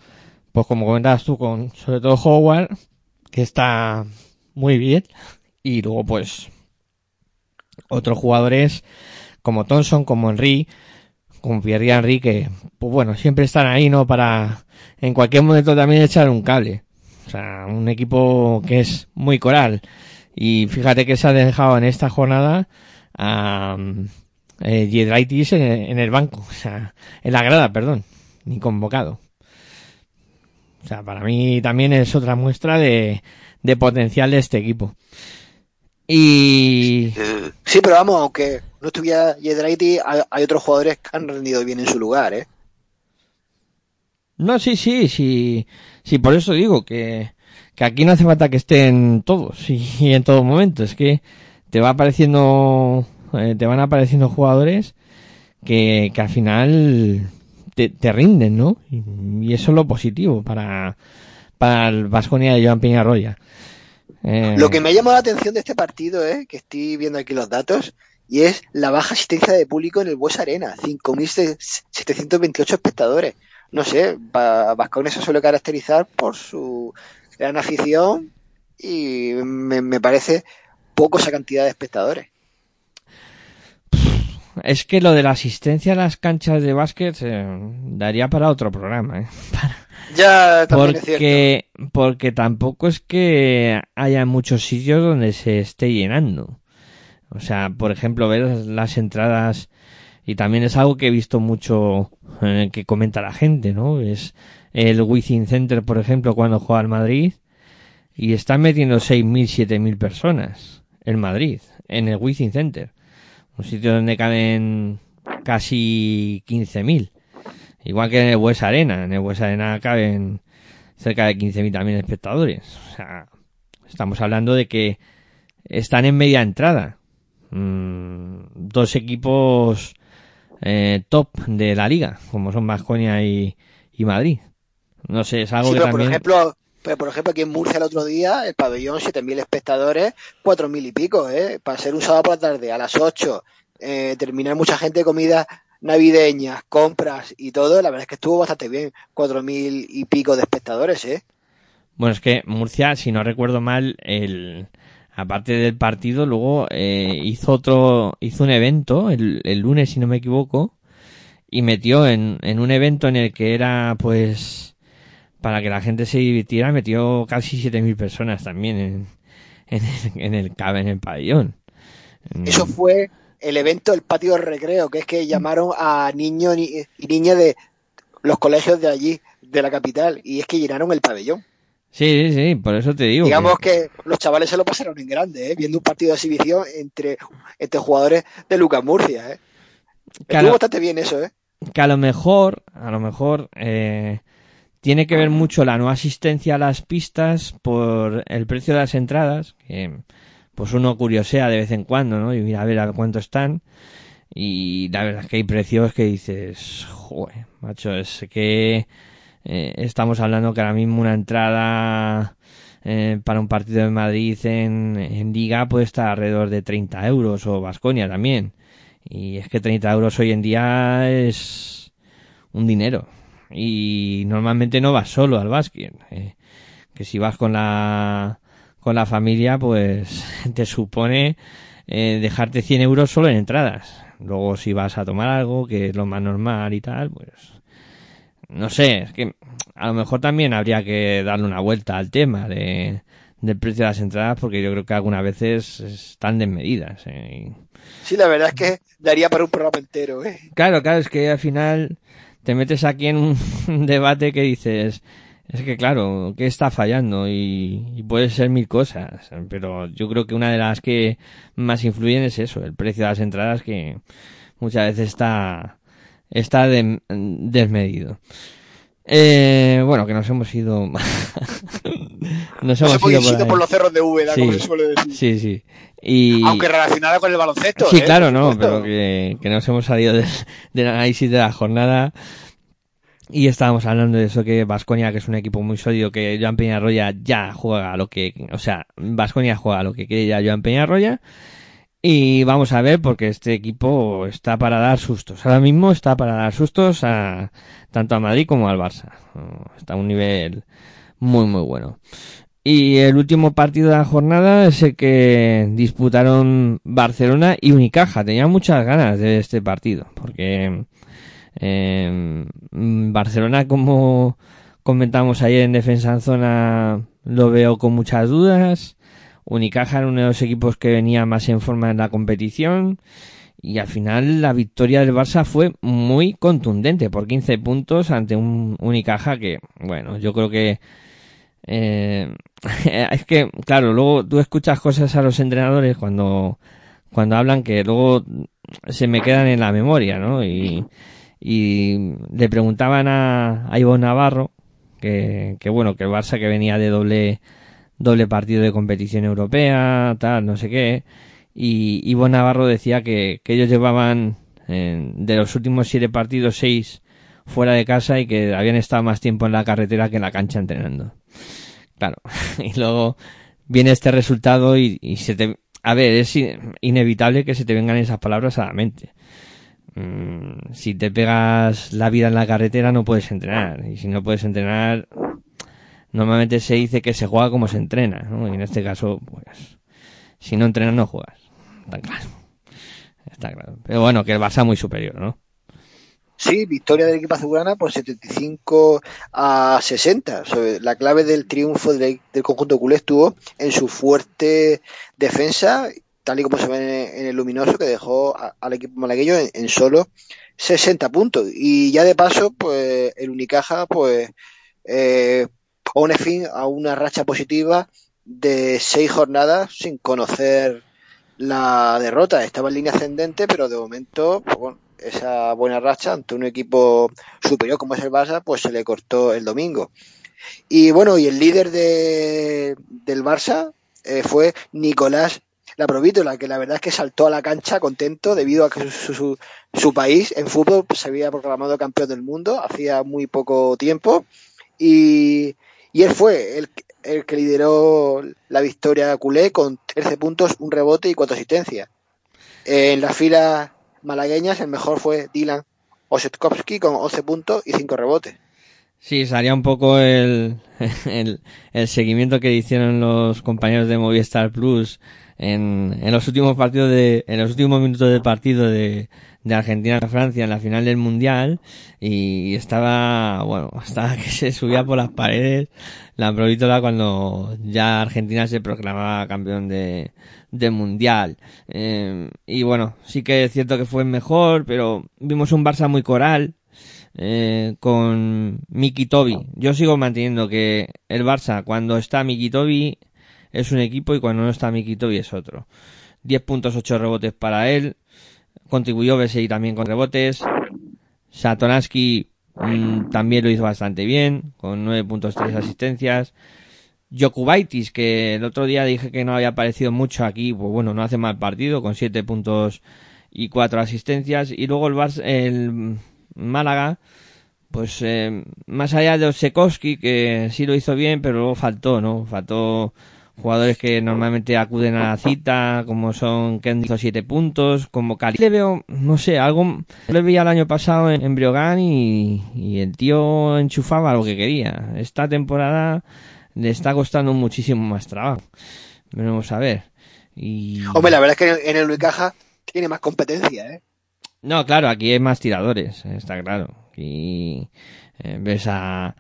B: pues como comentabas tú, con sobre todo Howard, que está muy bien, y luego pues otros jugadores como Thompson, como Henry, como Pierre Henry, que pues bueno, siempre están ahí, ¿no? Para en cualquier momento también echar un cable. O sea, un equipo que es muy coral. Y fíjate que se ha dejado en esta jornada a eh, Giedraitis en, en el banco, o sea, en la grada, perdón, ni convocado. O sea, para mí también es otra muestra de, de potencial de este equipo. Y
C: Eh, Sí, pero vamos, aunque no estuviera Yedraiti, hay, hay otros jugadores que han rendido bien en su lugar, ¿eh?
B: no, sí, sí, sí, sí, por eso digo que, que aquí no hace falta que estén todos y, y en todo momento. Es que te va apareciendo, eh, te van apareciendo jugadores que, que al final te, te rinden, ¿no? Y, eso es lo positivo para, para el Vasconia de Joan Peñarroya. Eh,
C: Lo que me ha llamado la atención de este partido, ¿eh? que estoy viendo aquí los datos, y es la baja asistencia de público en el Bues Arena, 5.728 espectadores. No sé, Vasconia se suele caracterizar por su gran afición y me, me parece poco esa cantidad de espectadores.
B: Es que lo de la asistencia a las canchas de básquet eh, daría para otro programa, ¿eh?
C: Ya también es cierto.
B: porque, porque tampoco es que haya muchos sitios donde se esté llenando. O sea, por ejemplo, ver las entradas, y también es algo que he visto mucho eh, que comenta la gente, ¿no? Es el Wizzing Center, por ejemplo, cuando juega al Madrid, y están metiendo 6.000, 7.000 personas en Madrid, en el Wizzing Center. Un sitio donde caben casi 15.000. Igual que en el Bues Arena. En el Bues Arena caben cerca de 15.000 también espectadores. O sea, estamos hablando de que están en media entrada. Mm, dos equipos eh, top de la liga, como son Vasconia y, y Madrid. No sé, es algo
C: Sí,
B: que
C: pero
B: también...
C: por ejemplo, pero por ejemplo aquí en Murcia el otro día, el pabellón 7.000 espectadores, 4.000 y pico, ¿eh? Para ser un sábado por la tarde a las 8, eh, terminar mucha gente comidas navideñas, compras y todo, la verdad es que estuvo bastante bien, 4.000 y pico de espectadores, ¿eh?
B: Bueno, es que Murcia, si no recuerdo mal, el aparte del partido, luego eh, hizo otro, hizo un evento el, el lunes, si no me equivoco, y metió en, en un evento en el que era, pues, para que la gente se divirtiera, metió casi 7.000 personas también en, en, el, en el en el pabellón.
C: Eso fue el evento del patio de recreo, que es que llamaron a niños ni- y niñas de los colegios de allí, de la capital, y es que llenaron el pabellón.
B: Sí, sí, sí, por eso te digo.
C: Digamos
B: que-
C: que los chavales se lo pasaron en grande, ¿eh? viendo un partido de exhibición entre, entre jugadores de Lucas Murcia. ¿eh? Estuvo bastante bien eso, ¿eh?
B: que a lo mejor, a lo mejor, eh, tiene que ver mucho la no asistencia a las pistas por el precio de las entradas, que pues uno curiosea de vez en cuando, ¿no? Y mira a ver a cuánto están. Y la verdad es que hay precios que dices, joder, macho, es que eh, estamos hablando que ahora mismo una entrada eh, para un partido de Madrid en, en Liga puede estar alrededor de 30 euros o Vasconia también. Y es que 30 euros hoy en día es un dinero. Y normalmente no vas solo al básquet. eh, que si vas con la, con la familia, pues te supone eh, dejarte 100 euros solo en entradas. Luego si vas a tomar algo, que es lo más normal y tal, pues no sé, es que a lo mejor también habría que darle una vuelta al tema de, del precio de las entradas porque yo creo que algunas veces están desmedidas. eh,
C: Sí, la verdad es que daría para un programa entero, ¿eh?
B: Claro, claro, es que al final te metes aquí en un debate que dices, es que claro, ¿qué está fallando? Y, y puede ser mil cosas, pero yo creo que una de las que más influyen es eso, el precio de las entradas que muchas veces está, está de- desmedido. Eh, bueno, que nos hemos ido Nos
C: Nos
B: hemos
C: hemos
B: ido
C: ido
B: por,
C: por
B: ahí.
C: los cerros de Úbeda,
B: Sí.
C: como se suele decir.
B: Sí, sí. Y...
C: Aunque relacionada con el baloncesto.
B: Sí,
C: ¿eh?
B: claro, no, pero que, que nos hemos salido del, del análisis de la jornada y estábamos hablando de eso que Vasconia, que es un equipo muy sólido, que Joan Peñarroya ya juega a lo que, o sea, Vasconia juega a lo que quiere ya Joan Peñarroya y vamos a ver porque este equipo está para dar sustos. Ahora mismo está para dar sustos a tanto a Madrid como al Barça. Está a un nivel muy muy bueno. Y el último partido de la jornada es el que disputaron Barcelona y Unicaja. Tenía muchas ganas de este partido, porque eh, Barcelona, como comentamos ayer en Defensa en Zona, lo veo con muchas dudas. Unicaja era uno de los equipos que venía más en forma en la competición. Y al final la victoria del Barça fue muy contundente por 15 puntos ante un Unicaja que, bueno, yo creo que eh, es que, claro, luego tú escuchas cosas a los entrenadores cuando, cuando hablan que luego se me quedan en la memoria, ¿no? Y, y le preguntaban a, a Ivonne Navarro que, que bueno, que el Barça que venía de doble, doble partido de competición europea, tal, no sé qué, y Ivonne Navarro decía que, que ellos llevaban eh, de los últimos siete partidos seis fuera de casa y que habían estado más tiempo en la carretera que en la cancha entrenando. Claro, y luego viene este resultado y, se te... A ver, es in- inevitable que se te vengan esas palabras a la mente. Mm, si te pegas la vida en la carretera no puedes entrenar. Y si no puedes entrenar, normalmente se dice que se juega como se entrena, ¿no? Y en este caso, pues, si no entrenas no juegas. Está claro. Está claro. Pero bueno, que el Barça muy superior, ¿no?
C: Sí, victoria del equipo azulgrana por 75 a 60. Sobre la clave del triunfo del, conjunto culé estuvo en su fuerte defensa, tal y como se ve en, el luminoso, que dejó al equipo malagueño en, en solo 60 puntos. Y ya de paso, pues el Unicaja, pues eh, pone fin a una racha positiva de seis jornadas sin conocer la derrota. Estaba en línea ascendente, pero de momento, pues, bueno, esa buena racha ante un equipo superior como es el Barça, pues se le cortó el domingo. Y bueno, y el líder de, del Barça eh, fue Nicolás Laprovítola, que la verdad es que saltó a la cancha contento debido a que su, país en fútbol pues, se había proclamado campeón del mundo hacía muy poco tiempo y, y él fue el, el que lideró la victoria culé con 13 puntos, un rebote y cuatro asistencias. En las filas malagueñas el mejor fue Dylan Osetkowski con 11 puntos y 5 rebotes.
B: Sí, salía un poco el, el, el seguimiento que hicieron los compañeros de Movistar Plus en, en los últimos partidos de, en los últimos minutos del partido de, de Argentina a Francia en la final del Mundial y estaba, bueno, estaba que se subía por las paredes la provítola cuando ya Argentina se proclamaba campeón de, de Mundial. Eh, y bueno, sí que es cierto que fue mejor, pero vimos un Barça muy coral, eh, con Miki Tobi. Yo sigo manteniendo que el Barça, cuando está Miki Tobi, es un equipo y cuando no está Miki Tobi es otro. 10 puntos, 8 rebotes para él. Contribuyó Besey también con rebotes. Satoransky mm, también lo hizo bastante bien, con 9 puntos, 3 asistencias. Jokubaitis, que el otro día dije que no había aparecido mucho aquí, pues bueno, no hace mal partido, con 7 puntos y 4 asistencias. Y luego el, Barça, el Málaga, pues eh, más allá de Osekowski, que sí lo hizo bien, pero luego faltó, ¿no? Faltó jugadores que normalmente acuden a la cita, como son Ken hizo 7 puntos, como Cali. Le veo, no sé, algo, le veía el año pasado en, en Briogán y, el tío enchufaba lo que quería. Esta temporada le está costando muchísimo más trabajo. Veremos a ver. Y...
C: Hombre, la verdad es que en el, en el Unicaja tiene más competencia, ¿eh?
B: No, claro, aquí hay más tiradores, está claro. Y eh, ves a,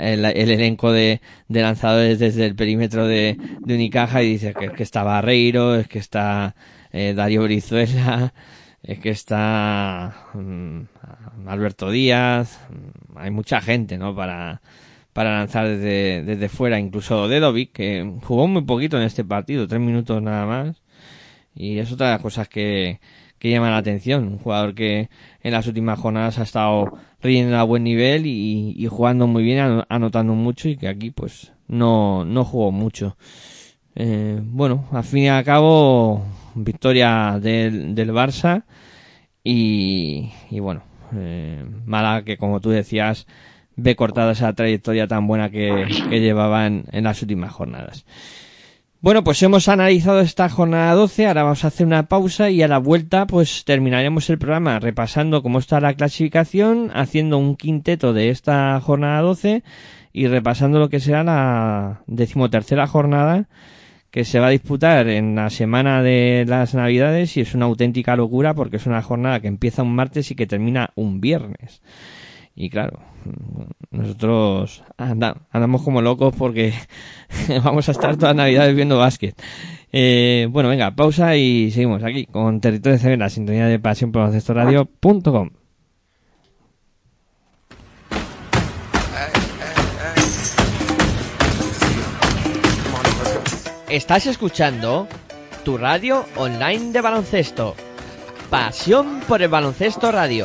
B: el, el, elenco de, de, lanzadores desde el perímetro de, de Unicaja y dices que que está Barreiro, es que está eh, Darío Brizuela, es que está um, Alberto Díaz, hay mucha gente, ¿no? Para, para lanzar desde, desde fuera, incluso Dedovic, que jugó muy poquito en este partido, tres minutos nada más. Y es otra de las cosas que, que llama la atención. Un jugador que en las últimas jornadas ha estado rindiendo a buen nivel y, jugando muy bien, ano- anotando mucho y que aquí pues no, no jugó mucho. Eh, bueno, al fin y al cabo, victoria del, del Barça y, y bueno, eh, mala que como tú decías, ve cortada esa trayectoria tan buena que, que llevaban en las últimas jornadas. Bueno, pues hemos analizado esta jornada 12, ahora vamos a hacer una pausa y a la vuelta pues terminaremos el programa repasando cómo está la clasificación, haciendo un quinteto de esta jornada 12 y repasando lo que será la decimotercera jornada que se va a disputar en la semana de las navidades y es una auténtica locura porque es una jornada que empieza un martes y que termina un viernes. Y claro, nosotros anda- andamos como locos porque vamos a estar todas navidades viendo básquet. Eh, bueno, venga, pausa y seguimos aquí con Territorio CB, la sintonía de pasión por radio.com.
D: Estás escuchando tu radio online de baloncesto. Pasión por el baloncesto radio.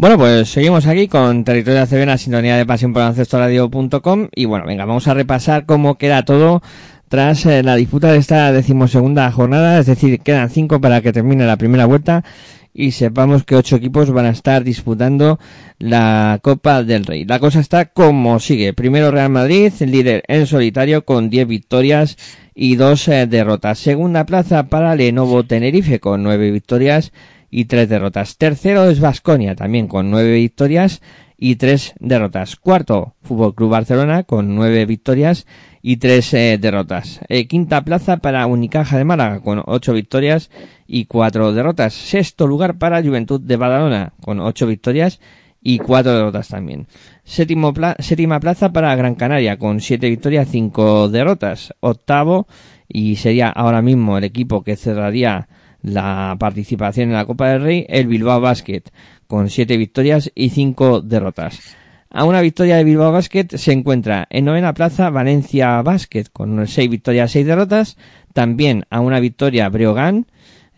B: Bueno, pues seguimos aquí con Territorio ACB en la sintonía de pasión por radio.com y bueno, venga, vamos a repasar cómo queda todo tras eh, la disputa de esta decimosegunda jornada, es decir, quedan cinco para que termine la primera vuelta y sepamos que ocho equipos van a estar disputando la Copa del Rey. La cosa está como sigue. Primero Real Madrid, líder en solitario con 10 victorias y dos eh, derrotas. Segunda plaza para Lenovo Tenerife con nueve victorias y tres derrotas. Tercero es Vasconia también con nueve victorias y tres derrotas. Cuarto, Fútbol Club Barcelona con nueve victorias y tres eh, derrotas. Eh, quinta plaza para Unicaja de Málaga con ocho victorias y cuatro derrotas. Sexto lugar para Juventud de Badalona con ocho victorias y cuatro derrotas también. Séptimo séptima plaza para Gran Canaria con siete victorias, cinco derrotas. Octavo y sería ahora mismo el equipo que cerraría la participación en la Copa del Rey el Bilbao Basket con siete victorias y cinco derrotas. A una victoria de Bilbao Basket se encuentra en novena plaza Valencia Basket con seis victorias, seis derrotas. También a una victoria Breogán,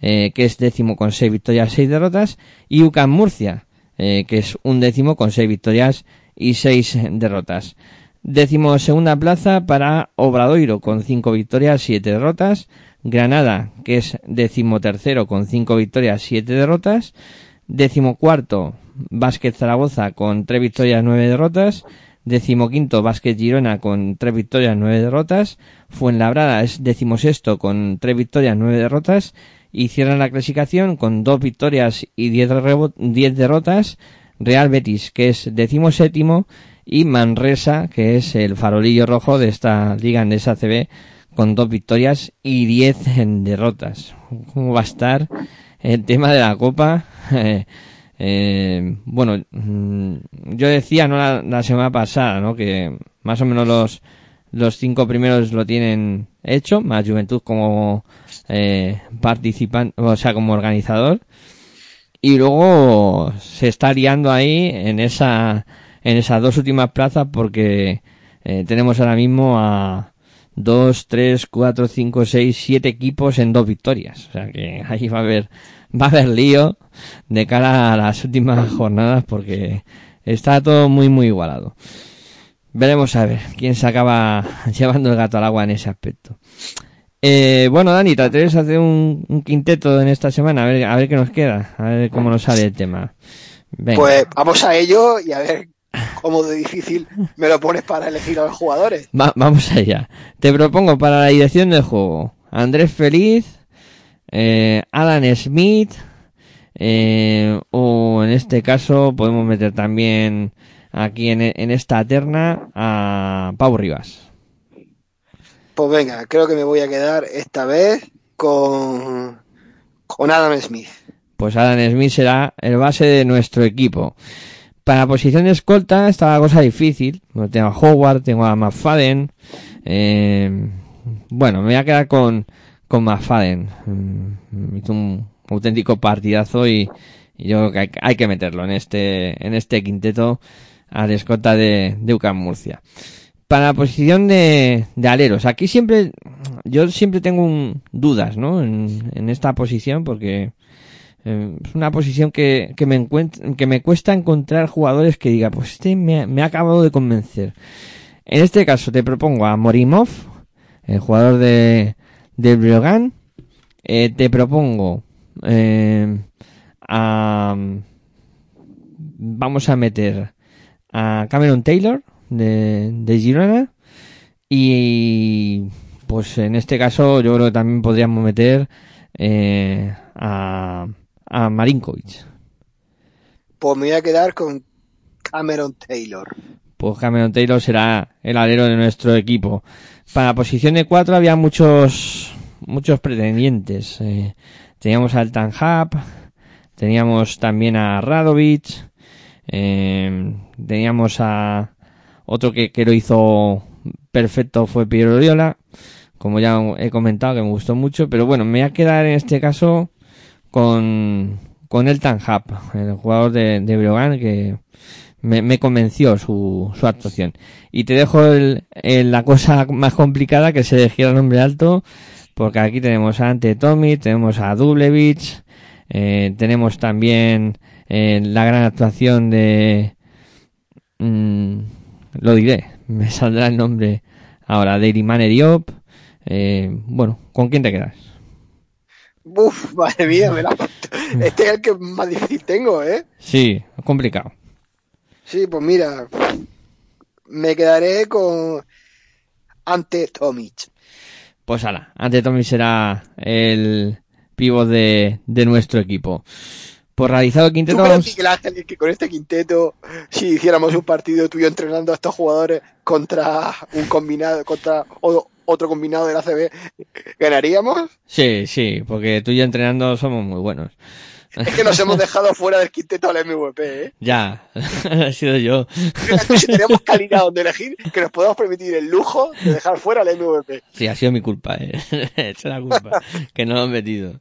B: eh, que es décimo con seis victorias, seis derrotas. Y UCAM Murcia, eh, que es un décimo con seis victorias y seis derrotas. Décimo segunda plaza para Obradoiro con cinco victorias, siete derrotas. Granada, que es décimo tercero con cinco victorias, siete derrotas. Décimo cuarto, Básquet Zaragoza con tres victorias, nueve derrotas. Décimo quinto, Básquet Girona con tres victorias, nueve derrotas. Fuenlabrada es decimosexto con tres victorias, nueve derrotas. Y cierran la clasificación con dos victorias y diez, derrotas. Real Betis, que es decimoséptimo. Y Manresa, que es el farolillo rojo de esta liga andesa CB, con dos victorias y diez en derrotas. ¿Cómo va a estar el tema de la Copa? Eh, eh, bueno, mm, yo decía no la, la semana pasada, ¿no? Que más o menos los los cinco primeros lo tienen hecho, más Juventud como eh, participante, o sea, como organizador. Y luego se está liando ahí en esa en esas dos últimas plazas porque eh, tenemos ahora mismo a dos, tres, cuatro, cinco, seis, siete equipos en dos victorias. O sea que ahí va a haber va a haber lío de cara a las últimas jornadas porque está todo muy muy igualado. Veremos a ver quién se acaba llevando el gato al agua en ese aspecto. Eh, bueno, Dani, ¿te atreves hacer un, quinteto en esta semana? A ver, a ver qué nos queda, a ver cómo nos sale el tema.
C: Pues vamos a ello y a ver cómo de difícil me lo pones para elegir a los jugadores.
B: Va- vamos allá. Te propongo para la dirección del juego Andrés Feliz, eh, Alan Smith, eh, o en este caso podemos meter también aquí en, en esta terna a Pau Rivas.
C: Pues venga, creo que me voy a quedar esta vez con, con Adam Smith.
B: Pues Alan Smith será el base de nuestro equipo. Para la posición de escolta está la cosa difícil. Tengo a Howard, tengo a McFadden. Eh, bueno, me voy a quedar con, con McFadden. Mm, Hizo un auténtico partidazo y, yo creo que hay, hay que meterlo en este, en este quinteto al escolta de, de UCAM Murcia. Para la posición de, de aleros, aquí siempre, yo siempre tengo un- dudas, ¿no? En, en esta posición porque eh, es una posición que, que me que me cuesta encontrar jugadores que diga, pues este me, ha- acabado de convencer. En este caso te propongo a Morimov, el jugador de, Breogán. Eh, te propongo eh, a... Vamos a meter a Cameron Taylor de, de Girona. Y pues en este caso yo creo que también podríamos meter eh, a, a Marinkovic.
C: Pues me voy a quedar con Cameron Taylor.
B: Pues Cameron Taylor será el alero de nuestro equipo. Para la posición de cuatro había muchos muchos pretendientes. Eh, teníamos al Tanhab, teníamos también a Radovic, eh, teníamos a otro que, que lo hizo perfecto fue Piero Oriola, como ya he comentado que me gustó mucho, pero bueno, me voy a quedar en este caso con, con el Tanhab, el jugador de, de Breogán que me, convenció su, su actuación. Y te dejo el, el- la cosa más complicada que se elegir el nombre alto, porque aquí tenemos a Ante Tommy, tenemos a Dublevich, eh, tenemos también eh, la gran actuación de... mm, lo diré, me saldrá el nombre ahora, de Irimane Diop. Eh, bueno, ¿con quién te quedas?
C: Uf, madre mía, me la. Este es el que más difícil tengo, ¿eh?
B: Sí, complicado.
C: Sí, pues mira, me quedaré con ante Tomic.
B: Pues ala, ante Tommy será el pívot de, de nuestro equipo. Por realizado el
C: ¿Tú
B: quinteto, vamos-
C: Miguel Ángel, que con este quinteto, si hiciéramos un partido tuyo entrenando a estos jugadores contra un combinado, contra o- otro combinado de la CB, ganaríamos?
B: Sí, sí, porque tú y yo entrenando somos muy buenos.
C: es que nos hemos dejado fuera del quinteto al MVP, ¿eh?
B: Ya, ha sido yo.
C: Si tenemos calidad donde elegir, que nos podemos permitir el lujo de dejar fuera al MVP.
B: Sí, ha sido mi culpa, eh. es la culpa, que no lo he metido.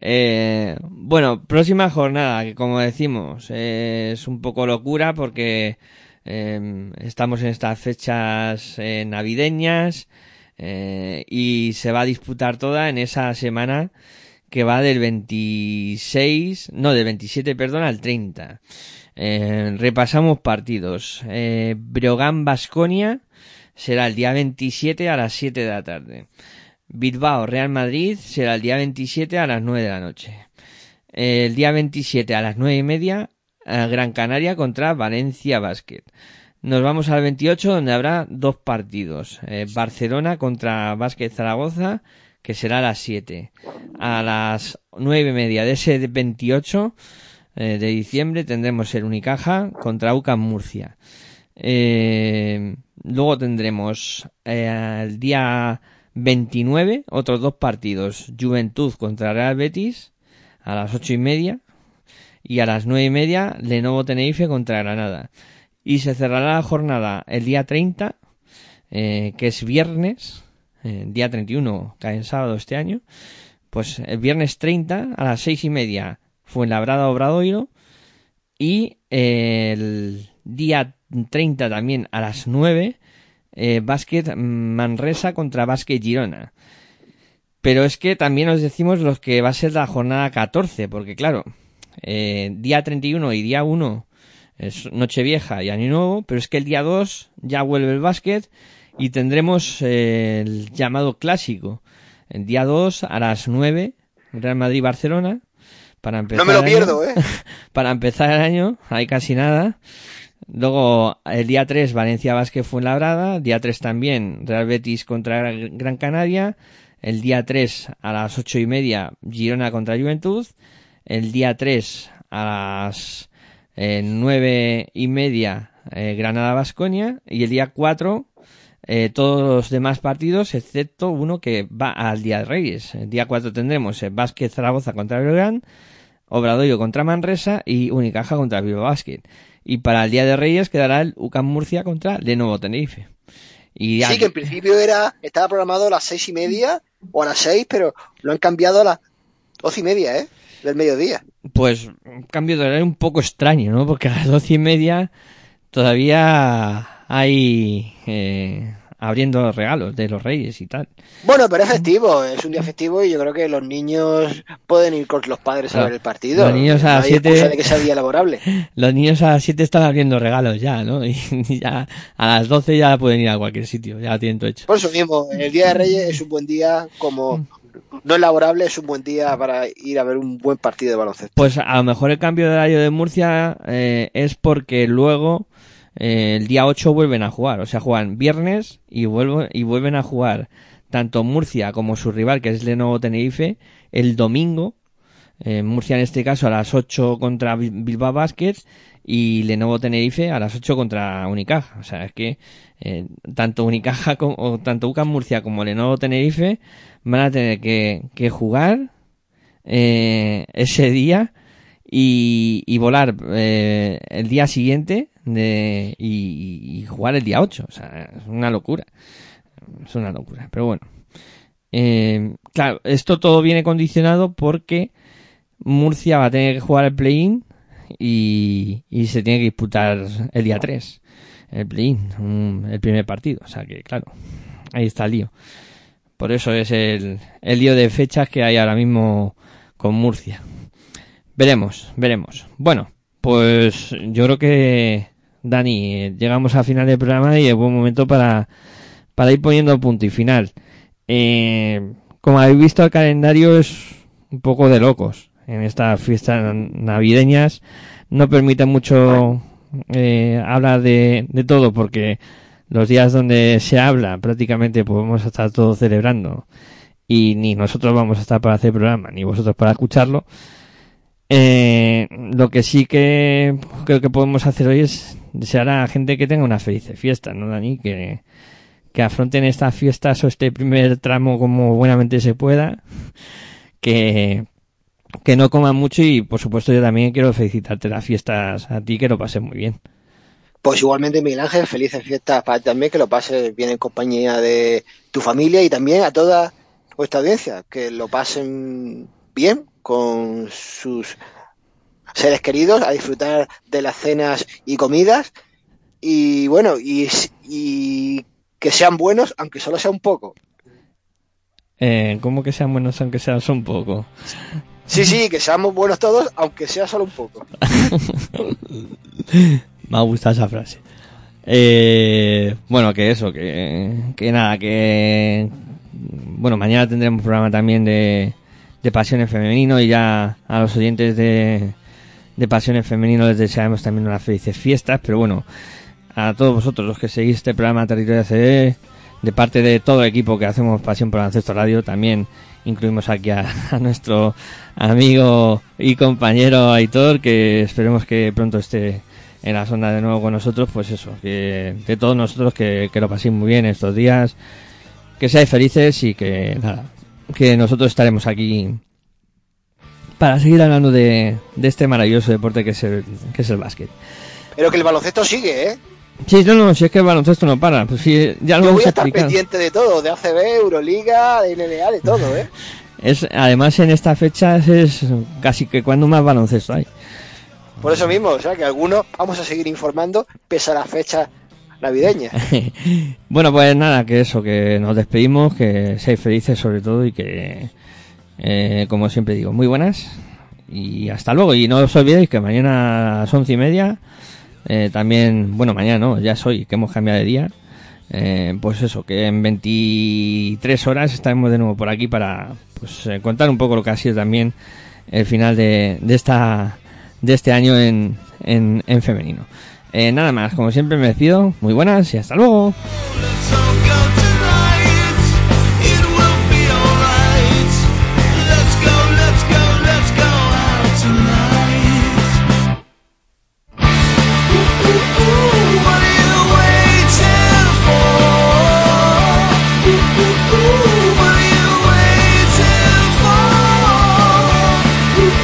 B: Eh, bueno, próxima jornada, que como decimos, eh, es un poco locura porque eh, estamos en estas fechas eh, navideñas eh, y se va a disputar toda en esa semana que va del 26, no, del 27, perdón, al 30. Eh, repasamos partidos. Eh, Breogán Basconia será el día 27 a las 7 de la tarde. Bilbao Real Madrid será el día 27 a las 9 de la noche. El día 27 a las 9 y media, eh, Gran Canaria contra Valencia Basket. Nos vamos al 28 donde habrá dos partidos. Eh, Barcelona contra Basket Zaragoza, que será a las 7. A las 9 y media de ese 28 eh, de diciembre tendremos el Unicaja contra UCAM Murcia. Eh, luego tendremos el día 29 otros dos partidos. Juventud contra Real Betis a las ocho y media y a las nueve y media Lenovo Tenerife contra Granada. Y se cerrará la jornada el día 30, eh, que es viernes, eh, día 31 cae en sábado este año, pues el viernes 30 a las seis y media Fuenlabrada Obradoiro y eh, el día 30 también a las 9 eh, Básquet Manresa contra Básquet Girona. Pero es que también os decimos los que va a ser la jornada 14, porque claro, eh, día 31 y día 1 es Nochevieja y Año Nuevo, pero es que el día 2 ya vuelve el básquet y tendremos eh, el llamado clásico. El día 2 a las 9, Real Madrid-Barcelona, para empezar
C: No me lo
B: el año.
C: pierdo, ¿eh?
B: para empezar el año, hay casi nada. Luego, el día 3, Valencia Vázquez Fuenlabrada. Día 3 también, Real Betis contra Gran Canaria. El día 3, a las ocho y media, Girona contra Juventud. El día 3, a las eh, nueve y media, eh, Granada Vasconia. Y el día 4, eh, todos los demás partidos, excepto uno que va al Día de Reyes. El día 4 tendremos el Vázquez Zaragoza contra Breogán. Obradoiro contra Manresa y Unicaja contra Bilbao Basket. Y para el Día de Reyes quedará el UCAM Murcia contra Lenovo Tenerife. Y
C: Sí, que en principio era, estaba programado a las seis y media o a las seis, pero lo han cambiado a las doce y media, ¿eh? Del mediodía.
B: pues un cambio de horario un poco extraño, ¿no? Porque a las doce y media todavía hay eh, abriendo regalos de los reyes y tal.
C: Bueno, pero es festivo, es un día festivo y yo creo que los niños pueden ir con los padres a ver el partido.
B: Los niños a
C: No
B: las
C: excusa de que sea día laborable.
B: Los niños a las 7 están abriendo regalos ya, ¿no? Y ya a las 12 ya pueden ir a cualquier sitio, ya lo tienen todo hecho.
C: Por eso mismo, el Día de Reyes es un buen día, como no es laborable, es un buen día para ir a ver un buen partido de baloncesto.
B: Pues a lo mejor el cambio de horario de Murcia eh, es porque luego eh, el día 8 vuelven a jugar. O sea, juegan viernes y, vuelvo, y vuelven a jugar tanto Murcia como su rival, que es Lenovo Tenerife, el domingo. Eh, Murcia en este caso a las 8 contra Bil- Bilbao Basket y Lenovo Tenerife a las 8 contra Unicaja. O sea, es que eh, tanto Unicaja como, o tanto UCAM Murcia como Lenovo Tenerife van a tener que, jugar eh, ese día y, volar el día siguiente de, y, y jugar el día 8. O sea, es una locura. Es una locura. Pero bueno. Claro, esto todo viene condicionado porque Murcia va a tener que jugar el play-in y, y se tiene que disputar el día 3. El play-in, el primer partido. O sea que, claro, ahí está el lío. Por eso es el, el lío de fechas que hay ahora mismo con Murcia. Veremos, veremos. Bueno, pues yo creo que, Dani, llegamos al final del programa y es buen momento para, para ir poniendo punto y final. Eh, como habéis visto, el calendario es un poco de locos. En estas fiestas navideñas no permite mucho eh, hablar de, todo porque los días donde se habla prácticamente podemos estar todos celebrando y ni nosotros vamos a estar para hacer programa ni vosotros para escucharlo. Eh, lo que sí que creo que podemos hacer hoy es desear a la gente que tenga una feliz fiesta, ¿no, Dani? Que, que afronten estas fiestas o este primer tramo como buenamente se pueda. Que, que no coman mucho y por supuesto yo también quiero felicitarte las fiestas a ti, que lo pases muy bien.
C: Pues igualmente, Miguel Ángel, felices fiestas para ti también, que lo pases bien en compañía de tu familia y también a toda vuestra audiencia, que lo pasen bien con sus seres queridos, a disfrutar de las cenas y comidas y bueno, y, y que sean buenos, aunque solo sea un poco.
B: Eh, ¿Cómo que sean buenos aunque sean un poco?
C: Sí, sí, que seamos buenos todos, aunque sea solo un poco.
B: Me ha gustado esa frase. Eh, bueno, que eso, que, que nada, que... Bueno, mañana tendremos programa también de, de Pasiones Femenino y ya a los oyentes de, de Pasiones Femenino les deseamos también unas felices fiestas, pero bueno, a todos vosotros los que seguís este programa Territorio CD, de parte de todo el equipo que hacemos Pasión por Ancestro Radio, también incluimos aquí a, a nuestro amigo y compañero Aitor, que esperemos que pronto esté en la zona de nuevo con nosotros, pues eso, que de todos nosotros que, que lo paséis muy bien estos días, que seáis felices y que nada, que nosotros estaremos aquí para seguir hablando de, de este maravilloso deporte que es el, que es el básquet.
C: Pero que el baloncesto sigue, ¿eh?
B: Sí, no, no, si es que el baloncesto no para, pues sí, ya lo
C: Yo voy a estar
B: explicado.
C: pendiente de todo, de ACB, Euroliga, de NBA, de todo, ¿eh?
B: Es, además en estas fechas es casi que cuando más baloncesto hay.
C: Por eso mismo, o sea, que algunos vamos a seguir informando pese a las fechas navideñas.
B: bueno, pues nada, que eso, que nos despedimos, que seáis felices sobre todo y que, eh, como siempre digo, muy buenas y hasta luego. Y no os olvidéis que mañana a las once y media, eh, también, bueno, mañana no, ya soy, que hemos cambiado de día. Eh, pues eso, que en 23 horas estaremos de nuevo por aquí para pues, eh, contar un poco lo que ha sido también el final de, de esta de este año en, en, en femenino. Nada más, como siempre me despido, muy buenas y hasta luego.